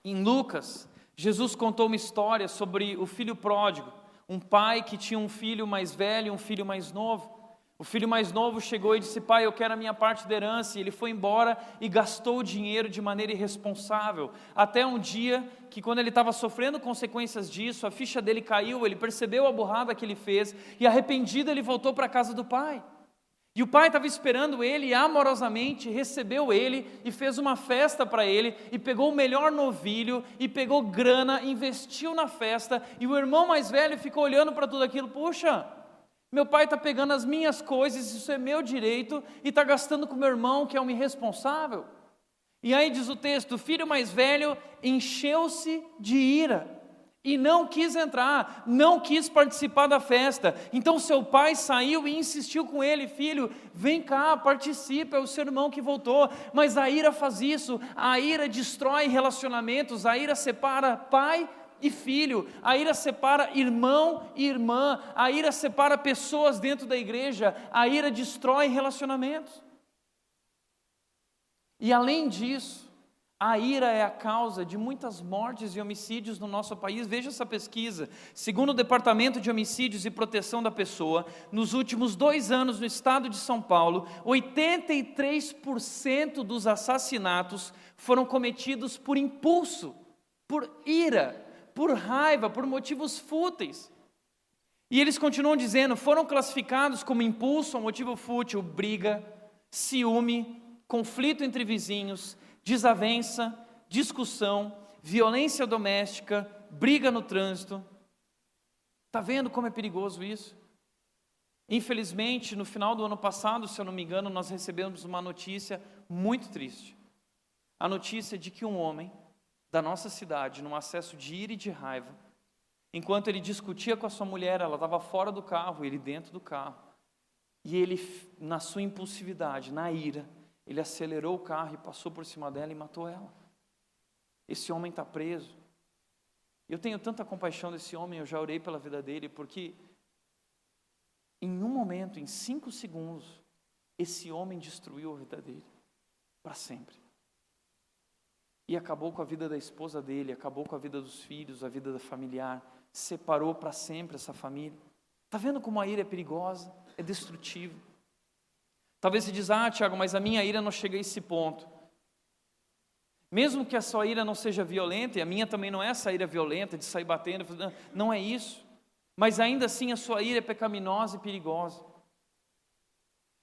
Em Lucas, Jesus contou uma história sobre o filho pródigo, um pai que tinha um filho mais velho e um filho mais novo. O filho mais novo chegou e disse: Pai, eu quero a minha parte da herança. E ele foi embora e gastou o dinheiro de maneira irresponsável. Até um dia que, quando ele estava sofrendo consequências disso, a ficha dele caiu, ele percebeu a burrada que ele fez e, arrependido, ele voltou para a casa do pai. E o pai estava esperando ele e amorosamente recebeu ele e fez uma festa para ele e pegou o melhor novilho e pegou grana, investiu na festa e o irmão mais velho ficou olhando para tudo aquilo, puxa, meu pai está pegando as minhas coisas, isso é meu direito, e está gastando com meu irmão, que é um irresponsável. E aí diz o texto: o filho mais velho encheu-se de ira e não quis entrar, não quis participar da festa. Então seu pai saiu e insistiu com ele: Filho, vem cá, participa, é o seu irmão que voltou. Mas a ira faz isso, a ira destrói relacionamentos, a ira separa pai e filho, a ira separa irmão e irmã, a ira separa pessoas dentro da igreja, a ira destrói relacionamentos. E além disso, a ira é a causa de muitas mortes e homicídios no nosso país. Veja essa pesquisa. Segundo o Departamento de Homicídios e Proteção da Pessoa, nos últimos dois anos no estado de São Paulo, 83% dos assassinatos foram cometidos por impulso, por ira por raiva, por motivos fúteis. E eles continuam dizendo: foram classificados como impulso motivo fútil, briga, ciúme, conflito entre vizinhos, desavença, discussão, violência doméstica, briga no trânsito. Está vendo como é perigoso isso? Infelizmente, no final do ano passado, se eu não me engano, nós recebemos uma notícia muito triste. A notícia de que um homem da nossa cidade, num acesso de ira e de raiva, enquanto ele discutia com a sua mulher, ela estava fora do carro, ele dentro do carro. E ele, na sua impulsividade, na ira, ele acelerou o carro e passou por cima dela e matou ela. Esse homem está preso. Eu tenho tanta compaixão desse homem, eu já orei pela vida dele, porque em um momento, em cinco segundos, esse homem destruiu a vida dele para sempre. E acabou com a vida da esposa dele, acabou com a vida dos filhos, a vida da familiar, separou para sempre essa família. Está vendo como a ira é perigosa, é destrutiva? Talvez você diz, ah, Tiago, mas a minha ira não chega a esse ponto. Mesmo que a sua ira não seja violenta, e a minha também não é essa ira violenta de sair batendo, não é isso. Mas ainda assim a sua ira é pecaminosa e perigosa.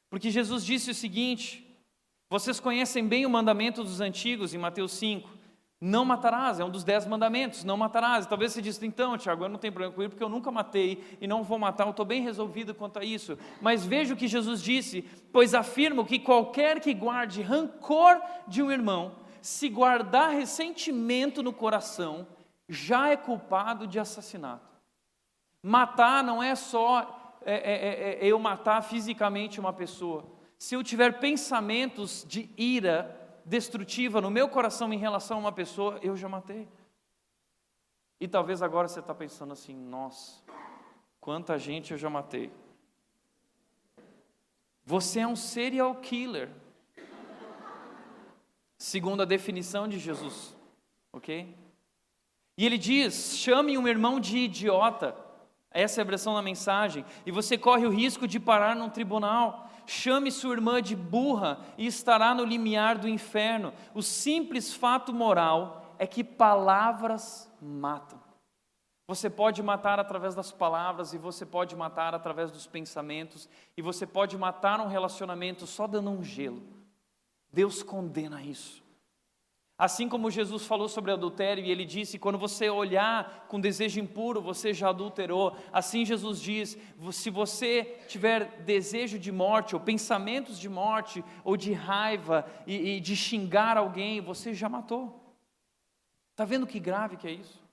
Porque Jesus disse o seguinte: vocês conhecem bem o mandamento dos antigos em Mateus 5. Não matarás, é um dos dez mandamentos, não matarás. Talvez você diz, então, Tiago, eu não tenho problema com isso, porque eu nunca matei e não vou matar, eu estou bem resolvido quanto a isso. Mas veja o que Jesus disse, pois afirmo que qualquer que guarde rancor de um irmão, se guardar ressentimento no coração, já é culpado de assassinato. Matar não é só é, é, é, é eu matar fisicamente uma pessoa se eu tiver pensamentos de ira destrutiva no meu coração em relação a uma pessoa, eu já matei. E talvez agora você está pensando assim: nossa, quanta gente eu já matei. Você é um serial killer, segundo a definição de Jesus, ok? E ele diz: chame um irmão de idiota, essa é a versão da mensagem, e você corre o risco de parar num tribunal chame sua irmã de burra e estará no limiar do inferno. O simples fato moral é que palavras matam. Você pode matar através das palavras, e você pode matar através dos pensamentos, e você pode matar um relacionamento só dando um gelo. Deus condena isso. Assim como Jesus falou sobre adultério e ele disse: quando você olhar com desejo impuro, você já adulterou. Assim Jesus diz: se você tiver desejo de morte, ou pensamentos de morte, ou de raiva e, e de xingar alguém, você já matou. Está vendo que grave que é isso?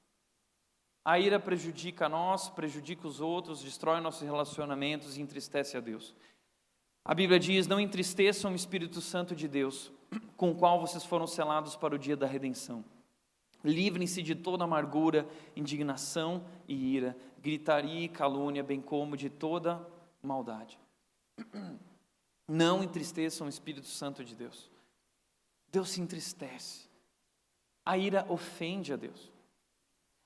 A ira prejudica a nós, prejudica os outros, destrói nossos relacionamentos e entristece a Deus. A Bíblia diz: Não entristeçam o Espírito Santo de Deus, com o qual vocês foram selados para o dia da redenção. Livrem-se de toda amargura, indignação e ira, gritaria e calúnia, bem como de toda maldade. Não entristeçam o Espírito Santo de Deus. Deus se entristece. A ira ofende a Deus.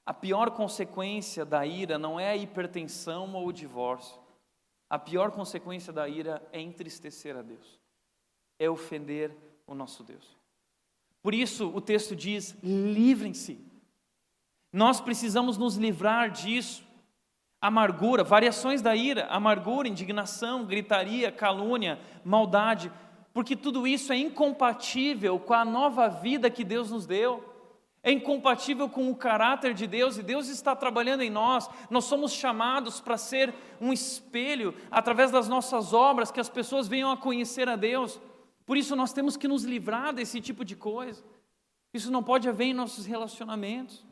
A pior consequência da ira não é a hipertensão ou o divórcio. A pior consequência da ira é entristecer a Deus, é ofender o nosso Deus. Por isso o texto diz: livrem-se. Nós precisamos nos livrar disso. Amargura, variações da ira, amargura, indignação, gritaria, calúnia, maldade, porque tudo isso é incompatível com a nova vida que Deus nos deu é incompatível com o caráter de Deus e Deus está trabalhando em nós. Nós somos chamados para ser um espelho através das nossas obras que as pessoas venham a conhecer a Deus. Por isso nós temos que nos livrar desse tipo de coisa. Isso não pode haver em nossos relacionamentos.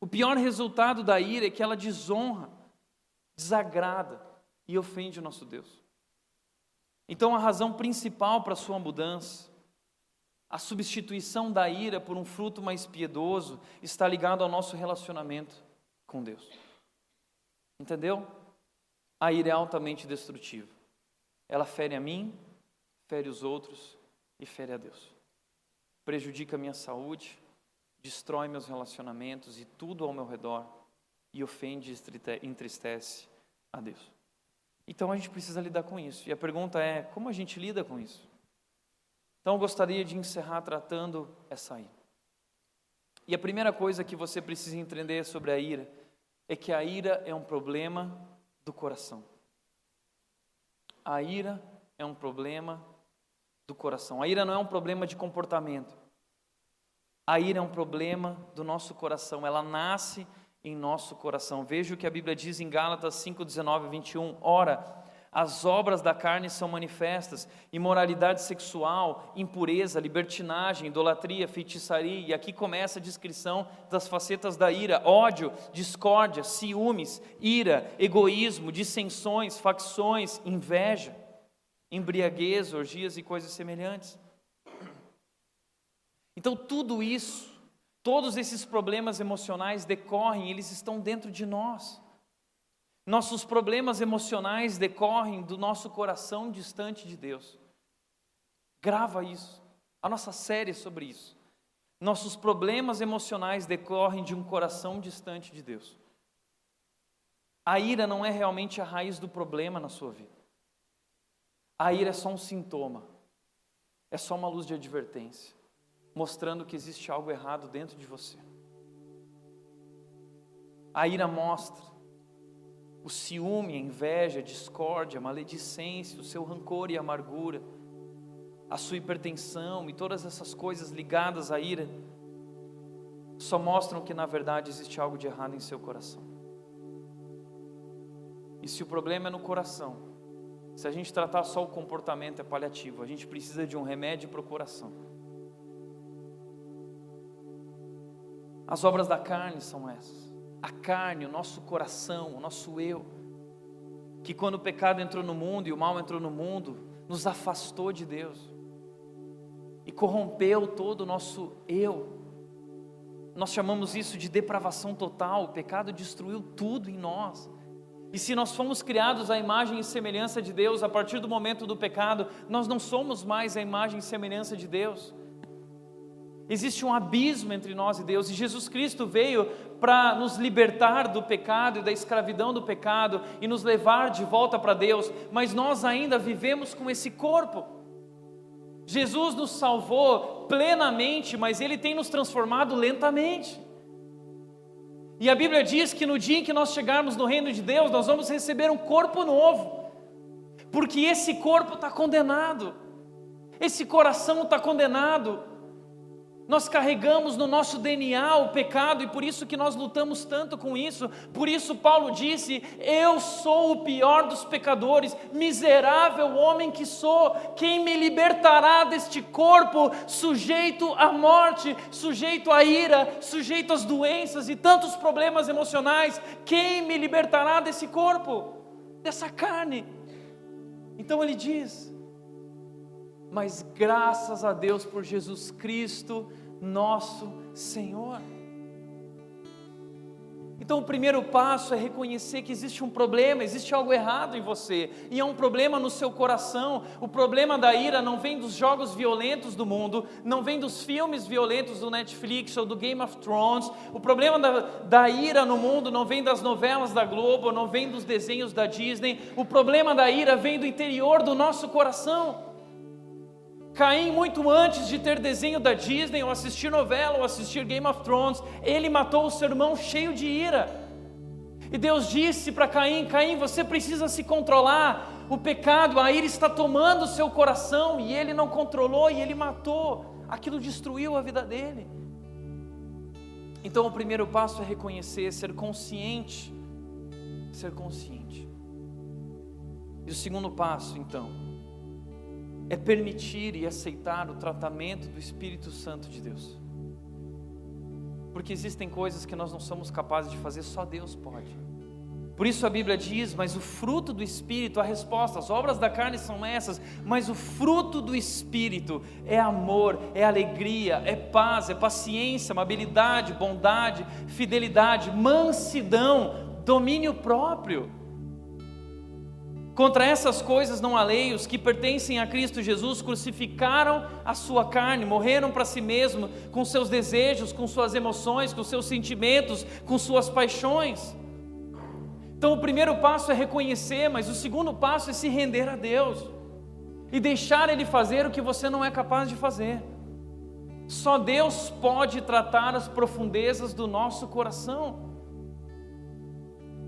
O pior resultado da ira é que ela desonra, desagrada e ofende o nosso Deus. Então a razão principal para a sua mudança a substituição da ira por um fruto mais piedoso está ligado ao nosso relacionamento com Deus. Entendeu? A ira é altamente destrutiva. Ela fere a mim, fere os outros e fere a Deus. Prejudica a minha saúde, destrói meus relacionamentos e tudo ao meu redor e ofende e entristece a Deus. Então a gente precisa lidar com isso. E a pergunta é: como a gente lida com isso? Então eu gostaria de encerrar tratando essa ira. E a primeira coisa que você precisa entender sobre a ira é que a ira é um problema do coração. A ira é um problema do coração. A ira não é um problema de comportamento. A ira é um problema do nosso coração. Ela nasce em nosso coração. Veja o que a Bíblia diz em Gálatas 5, 19 e 21. Ora, as obras da carne são manifestas: imoralidade sexual, impureza, libertinagem, idolatria, feitiçaria. E aqui começa a descrição das facetas da ira: ódio, discórdia, ciúmes, ira, egoísmo, dissensões, facções, inveja, embriaguez, orgias e coisas semelhantes. Então, tudo isso, todos esses problemas emocionais decorrem, eles estão dentro de nós. Nossos problemas emocionais decorrem do nosso coração distante de Deus. Grava isso. A nossa série é sobre isso. Nossos problemas emocionais decorrem de um coração distante de Deus. A ira não é realmente a raiz do problema na sua vida. A ira é só um sintoma, é só uma luz de advertência, mostrando que existe algo errado dentro de você. A ira mostra o ciúme, a inveja, a discórdia, a maledicência, o seu rancor e amargura, a sua hipertensão e todas essas coisas ligadas à ira, só mostram que na verdade existe algo de errado em seu coração. E se o problema é no coração, se a gente tratar só o comportamento é paliativo, a gente precisa de um remédio para o coração. As obras da carne são essas a carne, o nosso coração, o nosso eu, que quando o pecado entrou no mundo e o mal entrou no mundo, nos afastou de Deus e corrompeu todo o nosso eu. Nós chamamos isso de depravação total, o pecado destruiu tudo em nós. E se nós fomos criados à imagem e semelhança de Deus, a partir do momento do pecado, nós não somos mais a imagem e semelhança de Deus. Existe um abismo entre nós e Deus, e Jesus Cristo veio para nos libertar do pecado e da escravidão do pecado e nos levar de volta para Deus, mas nós ainda vivemos com esse corpo. Jesus nos salvou plenamente, mas Ele tem nos transformado lentamente. E a Bíblia diz que no dia em que nós chegarmos no reino de Deus, nós vamos receber um corpo novo, porque esse corpo está condenado, esse coração está condenado, nós carregamos no nosso DNA o pecado e por isso que nós lutamos tanto com isso. Por isso Paulo disse: "Eu sou o pior dos pecadores, miserável homem que sou. Quem me libertará deste corpo sujeito à morte, sujeito à ira, sujeito às doenças e tantos problemas emocionais? Quem me libertará desse corpo, dessa carne?" Então ele diz: Mas graças a Deus por Jesus Cristo, nosso Senhor. Então, o primeiro passo é reconhecer que existe um problema, existe algo errado em você, e é um problema no seu coração. O problema da ira não vem dos jogos violentos do mundo, não vem dos filmes violentos do Netflix ou do Game of Thrones. O problema da, da ira no mundo não vem das novelas da Globo, não vem dos desenhos da Disney. O problema da ira vem do interior do nosso coração. Caim, muito antes de ter desenho da Disney, ou assistir novela, ou assistir Game of Thrones, ele matou o seu irmão cheio de ira. E Deus disse para Caim: Caim, você precisa se controlar. O pecado, a ira está tomando o seu coração, e ele não controlou e ele matou. Aquilo destruiu a vida dele. Então, o primeiro passo é reconhecer, ser consciente. Ser consciente. E o segundo passo, então, é permitir e aceitar o tratamento do Espírito Santo de Deus. Porque existem coisas que nós não somos capazes de fazer, só Deus pode. Por isso a Bíblia diz: Mas o fruto do Espírito, a resposta, as obras da carne são essas, mas o fruto do Espírito é amor, é alegria, é paz, é paciência, amabilidade, bondade, fidelidade, mansidão, domínio próprio. Contra essas coisas não há lei, os que pertencem a Cristo Jesus crucificaram a sua carne, morreram para si mesmo, com seus desejos, com suas emoções, com seus sentimentos, com suas paixões. Então o primeiro passo é reconhecer, mas o segundo passo é se render a Deus e deixar Ele fazer o que você não é capaz de fazer. Só Deus pode tratar as profundezas do nosso coração.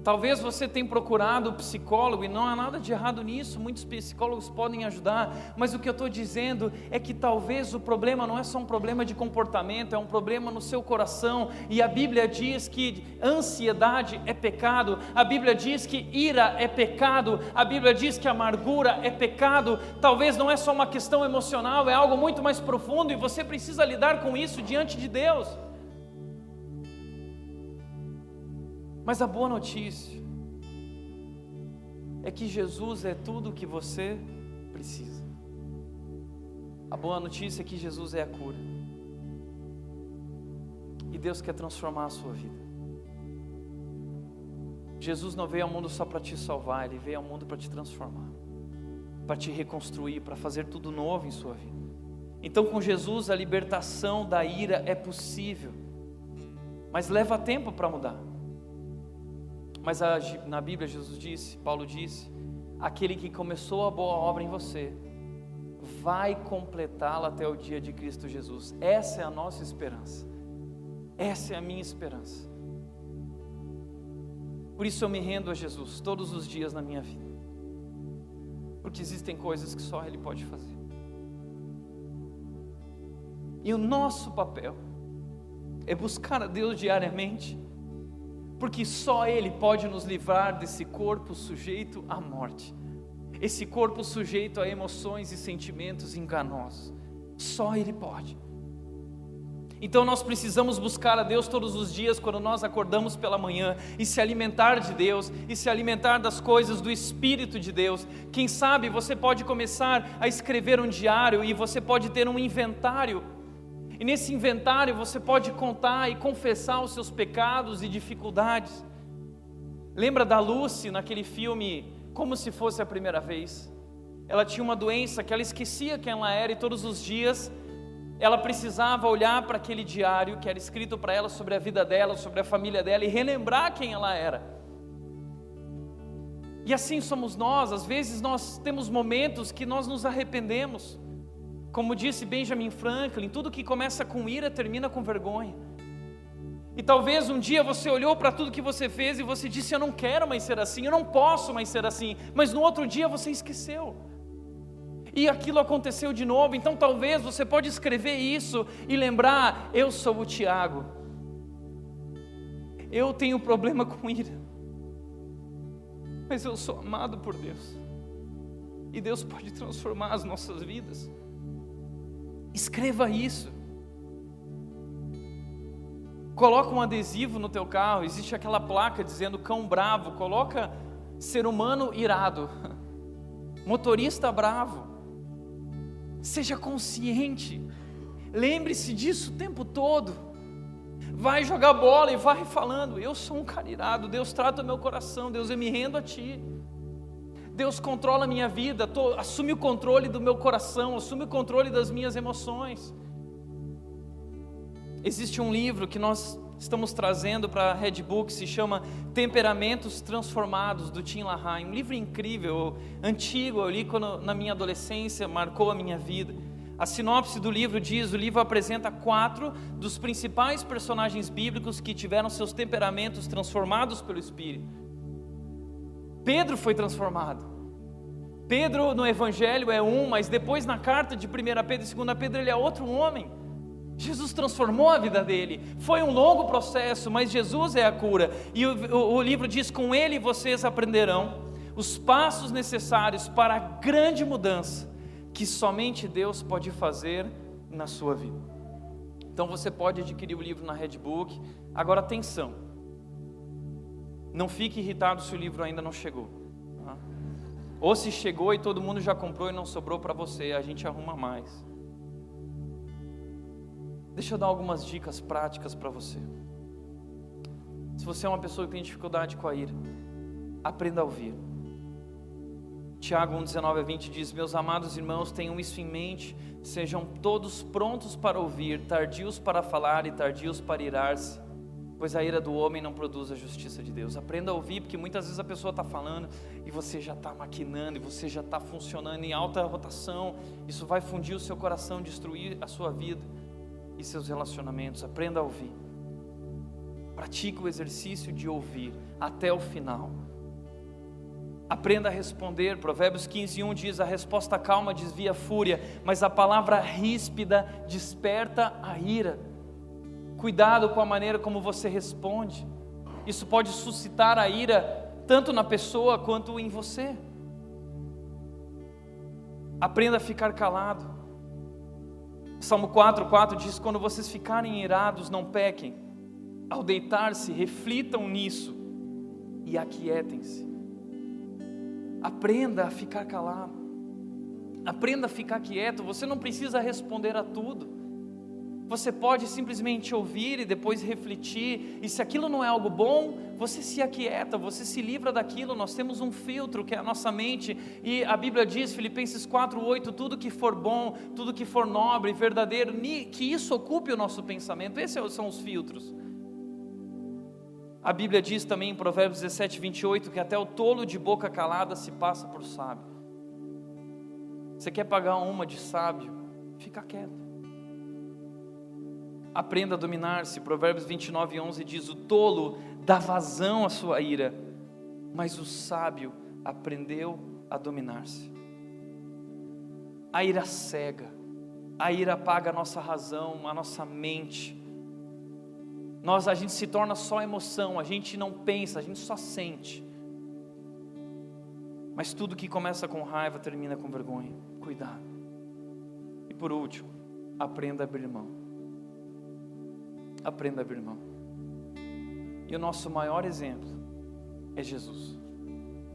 Talvez você tenha procurado o psicólogo e não há nada de errado nisso, muitos psicólogos podem ajudar, mas o que eu estou dizendo é que talvez o problema não é só um problema de comportamento, é um problema no seu coração, e a Bíblia diz que ansiedade é pecado, a Bíblia diz que ira é pecado, a Bíblia diz que amargura é pecado, talvez não é só uma questão emocional, é algo muito mais profundo e você precisa lidar com isso diante de Deus. Mas a boa notícia é que Jesus é tudo o que você precisa. A boa notícia é que Jesus é a cura. E Deus quer transformar a sua vida. Jesus não veio ao mundo só para te salvar, ele veio ao mundo para te transformar, para te reconstruir, para fazer tudo novo em sua vida. Então, com Jesus, a libertação da ira é possível, mas leva tempo para mudar. Mas a, na Bíblia Jesus disse, Paulo disse, aquele que começou a boa obra em você, vai completá-la até o dia de Cristo Jesus. Essa é a nossa esperança. Essa é a minha esperança. Por isso eu me rendo a Jesus todos os dias na minha vida. Porque existem coisas que só Ele pode fazer. E o nosso papel é buscar a Deus diariamente porque só Ele pode nos livrar desse corpo sujeito à morte, esse corpo sujeito a emoções e sentimentos enganosos. Só Ele pode. Então nós precisamos buscar a Deus todos os dias quando nós acordamos pela manhã e se alimentar de Deus e se alimentar das coisas do Espírito de Deus. Quem sabe você pode começar a escrever um diário e você pode ter um inventário e nesse inventário você pode contar e confessar os seus pecados e dificuldades. Lembra da Lucy naquele filme Como se fosse a primeira vez? Ela tinha uma doença que ela esquecia quem ela era e todos os dias ela precisava olhar para aquele diário que era escrito para ela sobre a vida dela, sobre a família dela e relembrar quem ela era. E assim somos nós, às vezes nós temos momentos que nós nos arrependemos. Como disse Benjamin Franklin, tudo que começa com ira termina com vergonha. E talvez um dia você olhou para tudo que você fez e você disse: Eu não quero mais ser assim, eu não posso mais ser assim. Mas no outro dia você esqueceu. E aquilo aconteceu de novo. Então talvez você pode escrever isso e lembrar: Eu sou o Tiago. Eu tenho problema com ira. Mas eu sou amado por Deus. E Deus pode transformar as nossas vidas. Escreva isso. Coloca um adesivo no teu carro, existe aquela placa dizendo cão bravo, coloca ser humano irado. motorista bravo. Seja consciente, lembre-se disso o tempo todo. Vai jogar bola e vai falando: Eu sou um cara irado, Deus trata o meu coração, Deus eu me rendo a Ti. Deus controla a minha vida, tô, assume o controle do meu coração, assume o controle das minhas emoções. Existe um livro que nós estamos trazendo para a que se chama Temperamentos Transformados, do Tim LaHaye. Um livro incrível, antigo, eu li quando, na minha adolescência, marcou a minha vida. A sinopse do livro diz: o livro apresenta quatro dos principais personagens bíblicos que tiveram seus temperamentos transformados pelo Espírito. Pedro foi transformado. Pedro no Evangelho é um, mas depois na carta de 1 Pedro e 2 Pedro ele é outro homem. Jesus transformou a vida dele. Foi um longo processo, mas Jesus é a cura. E o, o, o, livro diz: com ele vocês aprenderão os passos necessários para a grande mudança que somente Deus pode fazer na sua vida. Então você pode adquirir o livro na Redbook. Agora atenção. Não fique irritado se o livro ainda não chegou. Tá? Ou se chegou e todo mundo já comprou e não sobrou para você, a gente arruma mais. Deixa eu dar algumas dicas práticas para você. Se você é uma pessoa que tem dificuldade com a ira, aprenda a ouvir. Tiago 1, 19 a 20 diz: Meus amados irmãos, tenham isso em mente, sejam todos prontos para ouvir, tardios para falar e tardios para irar-se, pois a ira do homem não produz a justiça de Deus. Aprenda a ouvir, porque muitas vezes a pessoa está falando e você já está maquinando, e você já está funcionando em alta rotação, isso vai fundir o seu coração, destruir a sua vida e seus relacionamentos. Aprenda a ouvir. Pratique o exercício de ouvir até o final. Aprenda a responder. Provérbios 15, 1 diz: A resposta calma desvia a fúria, mas a palavra ríspida desperta a ira. Cuidado com a maneira como você responde. Isso pode suscitar a ira tanto na pessoa quanto em você. Aprenda a ficar calado. Salmo 4, 4 diz: Quando vocês ficarem irados, não pequem. Ao deitar-se, reflitam nisso e aquietem-se. Aprenda a ficar calado. Aprenda a ficar quieto. Você não precisa responder a tudo. Você pode simplesmente ouvir e depois refletir, e se aquilo não é algo bom, você se aquieta, você se livra daquilo. Nós temos um filtro que é a nossa mente, e a Bíblia diz, Filipenses 4:8, tudo que for bom, tudo que for nobre, verdadeiro, que isso ocupe o nosso pensamento. Esses são os filtros. A Bíblia diz também em Provérbios 17, 28 que até o tolo de boca calada se passa por sábio. Você quer pagar uma de sábio? Fica quieto. Aprenda a dominar-se. Provérbios 29, 11 diz: O tolo dá vazão à sua ira, mas o sábio aprendeu a dominar-se. A ira cega, a ira apaga a nossa razão, a nossa mente. Nós, a gente se torna só emoção, a gente não pensa, a gente só sente. Mas tudo que começa com raiva termina com vergonha. Cuidado. E por último, aprenda a abrir mão. Aprenda a abrir mão. E o nosso maior exemplo é Jesus.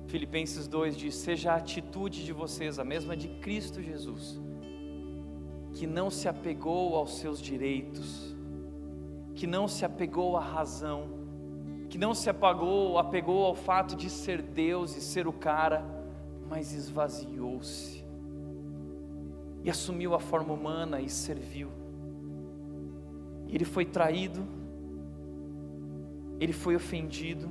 Filipenses 2 diz: Seja a atitude de vocês a mesma de Cristo Jesus, que não se apegou aos seus direitos, que não se apegou à razão, que não se apagou, apegou ao fato de ser Deus e ser o cara, mas esvaziou-se e assumiu a forma humana e serviu. Ele foi traído, ele foi ofendido,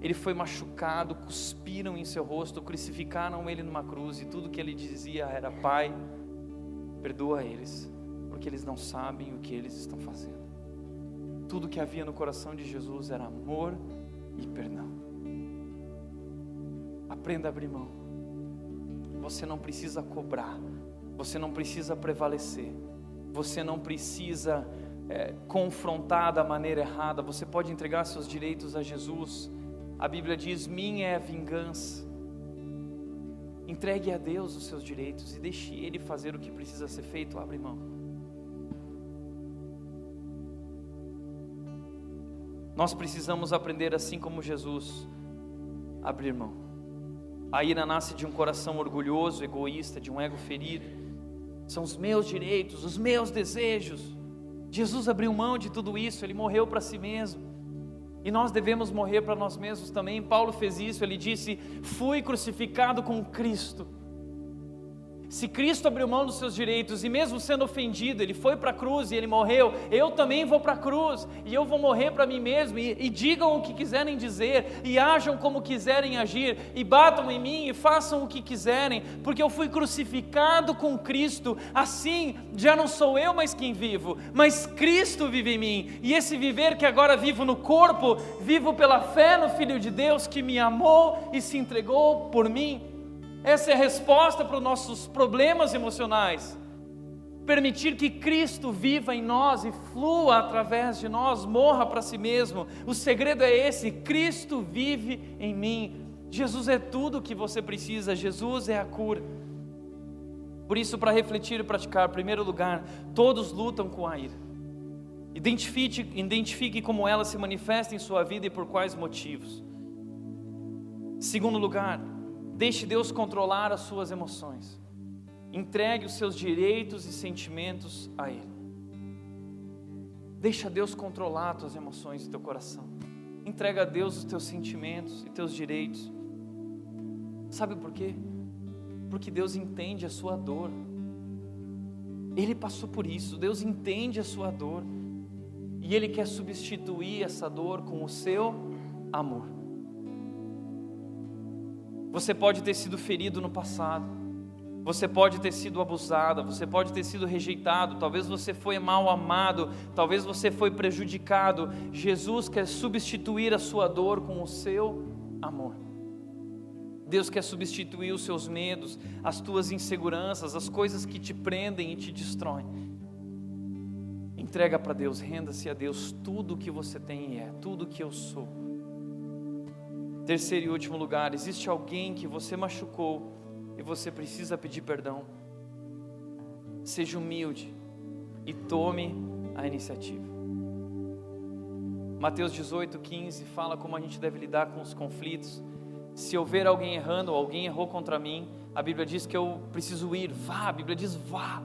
ele foi machucado, cuspiram em seu rosto, crucificaram ele numa cruz e tudo que ele dizia era: Pai, perdoa eles, porque eles não sabem o que eles estão fazendo. Tudo que havia no coração de Jesus era amor e perdão. Aprenda a abrir mão. Você não precisa cobrar, você não precisa prevalecer. Você não precisa é, confrontar da maneira errada, você pode entregar seus direitos a Jesus. A Bíblia diz: Minha é a vingança. Entregue a Deus os seus direitos e deixe Ele fazer o que precisa ser feito. Abre mão. Nós precisamos aprender, assim como Jesus, a abrir mão. A ira nasce de um coração orgulhoso, egoísta, de um ego ferido. São os meus direitos, os meus desejos. Jesus abriu mão de tudo isso, ele morreu para si mesmo. E nós devemos morrer para nós mesmos também. Paulo fez isso, ele disse: Fui crucificado com Cristo. Se Cristo abriu mão dos seus direitos e mesmo sendo ofendido, ele foi para a cruz e ele morreu, eu também vou para a cruz e eu vou morrer para mim mesmo. E, e, digam o que quiserem dizer, e ajam como quiserem agir, e batam em mim e façam o que quiserem, porque eu fui crucificado com Cristo. Assim, já não sou eu mais quem vivo, mas Cristo vive em mim. E esse viver que agora vivo no corpo, vivo pela fé no Filho de Deus que me amou e se entregou por mim. Essa é a resposta para os nossos problemas emocionais. Permitir que Cristo viva em nós e flua através de nós, morra para si mesmo. O segredo é esse: Cristo vive em mim. Jesus é tudo o que você precisa, Jesus é a cura. Por isso, para refletir e praticar, em primeiro lugar, todos lutam com a ira. Identifique, identifique como ela se manifesta em sua vida e por quais motivos. Segundo lugar, Deixe Deus controlar as suas emoções. Entregue os seus direitos e sentimentos a Ele. Deixa Deus controlar as tuas emoções e teu coração. Entrega a Deus os teus sentimentos e teus direitos. Sabe por quê? Porque Deus entende a sua dor. Ele passou por isso. Deus entende a sua dor. E Ele quer substituir essa dor com o seu amor. Você pode ter sido ferido no passado. Você pode ter sido abusada, você pode ter sido rejeitado, talvez você foi mal amado, talvez você foi prejudicado. Jesus quer substituir a sua dor com o seu amor. Deus quer substituir os seus medos, as tuas inseguranças, as coisas que te prendem e te destroem. Entrega para Deus, renda-se a Deus tudo o que você tem e é, tudo o que eu sou. Terceiro e último lugar, existe alguém que você machucou e você precisa pedir perdão. Seja humilde e tome a iniciativa. Mateus 18, 15 fala como a gente deve lidar com os conflitos. Se houver alguém errando, ou alguém errou contra mim, a Bíblia diz que eu preciso ir, vá, a Bíblia diz vá.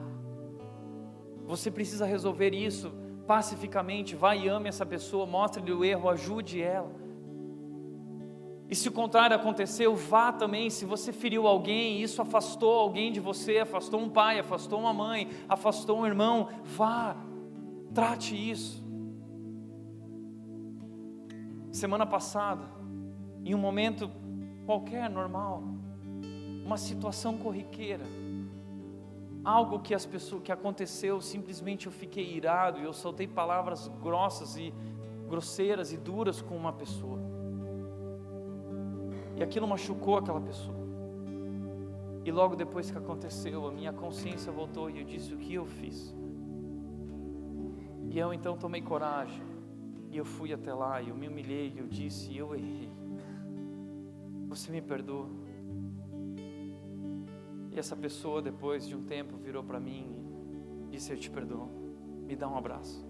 Você precisa resolver isso pacificamente, vá e ame essa pessoa, mostre-lhe o erro, ajude ela. E se o contrário aconteceu, vá também. Se você feriu alguém, isso afastou alguém de você, afastou um pai, afastou uma mãe, afastou um irmão, vá, trate isso. Semana passada, em um momento qualquer, normal, uma situação corriqueira, algo que as pessoas que aconteceu, simplesmente eu fiquei irado e eu soltei palavras grossas e grosseiras e duras com uma pessoa. E aquilo machucou aquela pessoa. E logo depois que aconteceu, a minha consciência voltou e eu disse o que eu fiz. E eu então tomei coragem. E eu fui até lá e eu me humilhei e eu disse: Eu errei. Você me perdoa. E essa pessoa, depois de um tempo, virou para mim e disse: Eu te perdoo. Me dá um abraço.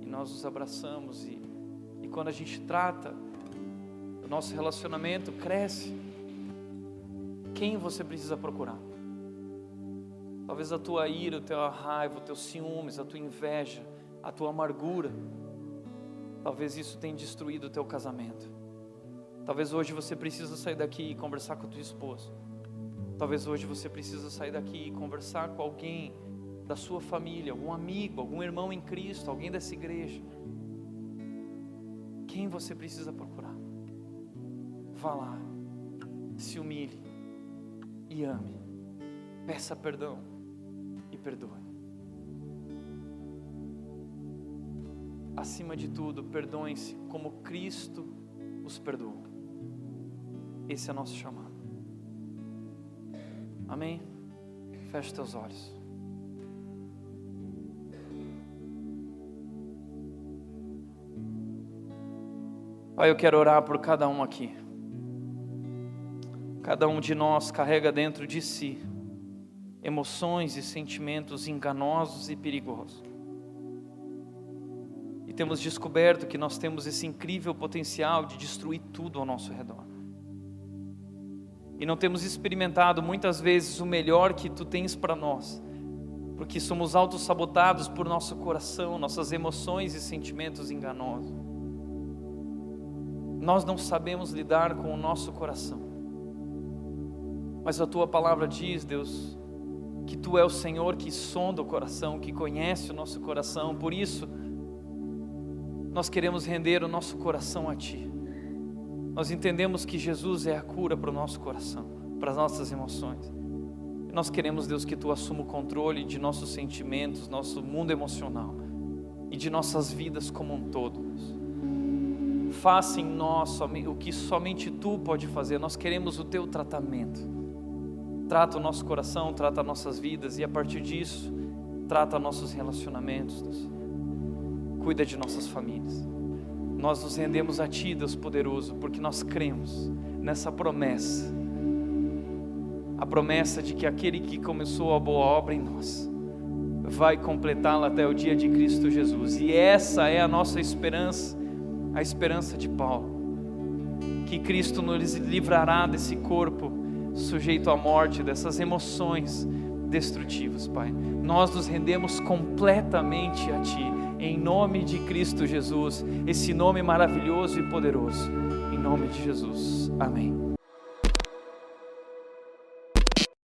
E nós nos abraçamos. E, e quando a gente trata o nosso relacionamento cresce. Quem você precisa procurar? Talvez a tua ira, a tua raiva, o teu ciúmes, a tua inveja, a tua amargura. Talvez isso tenha destruído o teu casamento. Talvez hoje você precisa sair daqui e conversar com a tua esposa. Talvez hoje você precisa sair daqui e conversar com alguém da sua família, algum amigo, algum irmão em Cristo, alguém dessa igreja. Quem você precisa procurar? Vá lá, se humilhe e ame. Peça perdão e perdoe. Acima de tudo, perdoem-se como Cristo os perdoou. Esse é nosso chamado. Amém? Feche teus olhos. Pai, eu quero orar por cada um aqui. Cada um de nós carrega dentro de si emoções e sentimentos enganosos e perigosos. E temos descoberto que nós temos esse incrível potencial de destruir tudo ao nosso redor. e não temos experimentado muitas vezes o melhor que tu tens para nós, porque somos autossabotados por nosso coração, nossas emoções e sentimentos enganosos. Nós não sabemos lidar com o nosso coração, mas a tua palavra diz, Deus, que tu é o Senhor que sonda o coração, que conhece o nosso coração, por isso, nós queremos render o nosso coração a ti. Nós entendemos que Jesus é a cura para o nosso coração, para as nossas emoções. Nós queremos, Deus, que Tu assuma o controle de nossos sentimentos, nosso mundo emocional e de nossas vidas como um todo. Deus. Faça em nós o que somente Tu pode fazer. Nós queremos o Teu tratamento. Trata o nosso coração, trata nossas vidas e a partir disso, trata nossos relacionamentos. Deus. Cuida de nossas famílias. Nós nos rendemos a Ti, Deus poderoso, porque nós cremos nessa promessa. A promessa de que aquele que começou a boa obra em nós vai completá-la até o dia de Cristo Jesus. E essa é a nossa esperança, a esperança de Paulo. Que Cristo nos livrará desse corpo sujeito à morte, dessas emoções destrutivas, Pai. Nós nos rendemos completamente a Ti em nome de Cristo Jesus, esse nome maravilhoso e poderoso. Em nome de Jesus. Amém.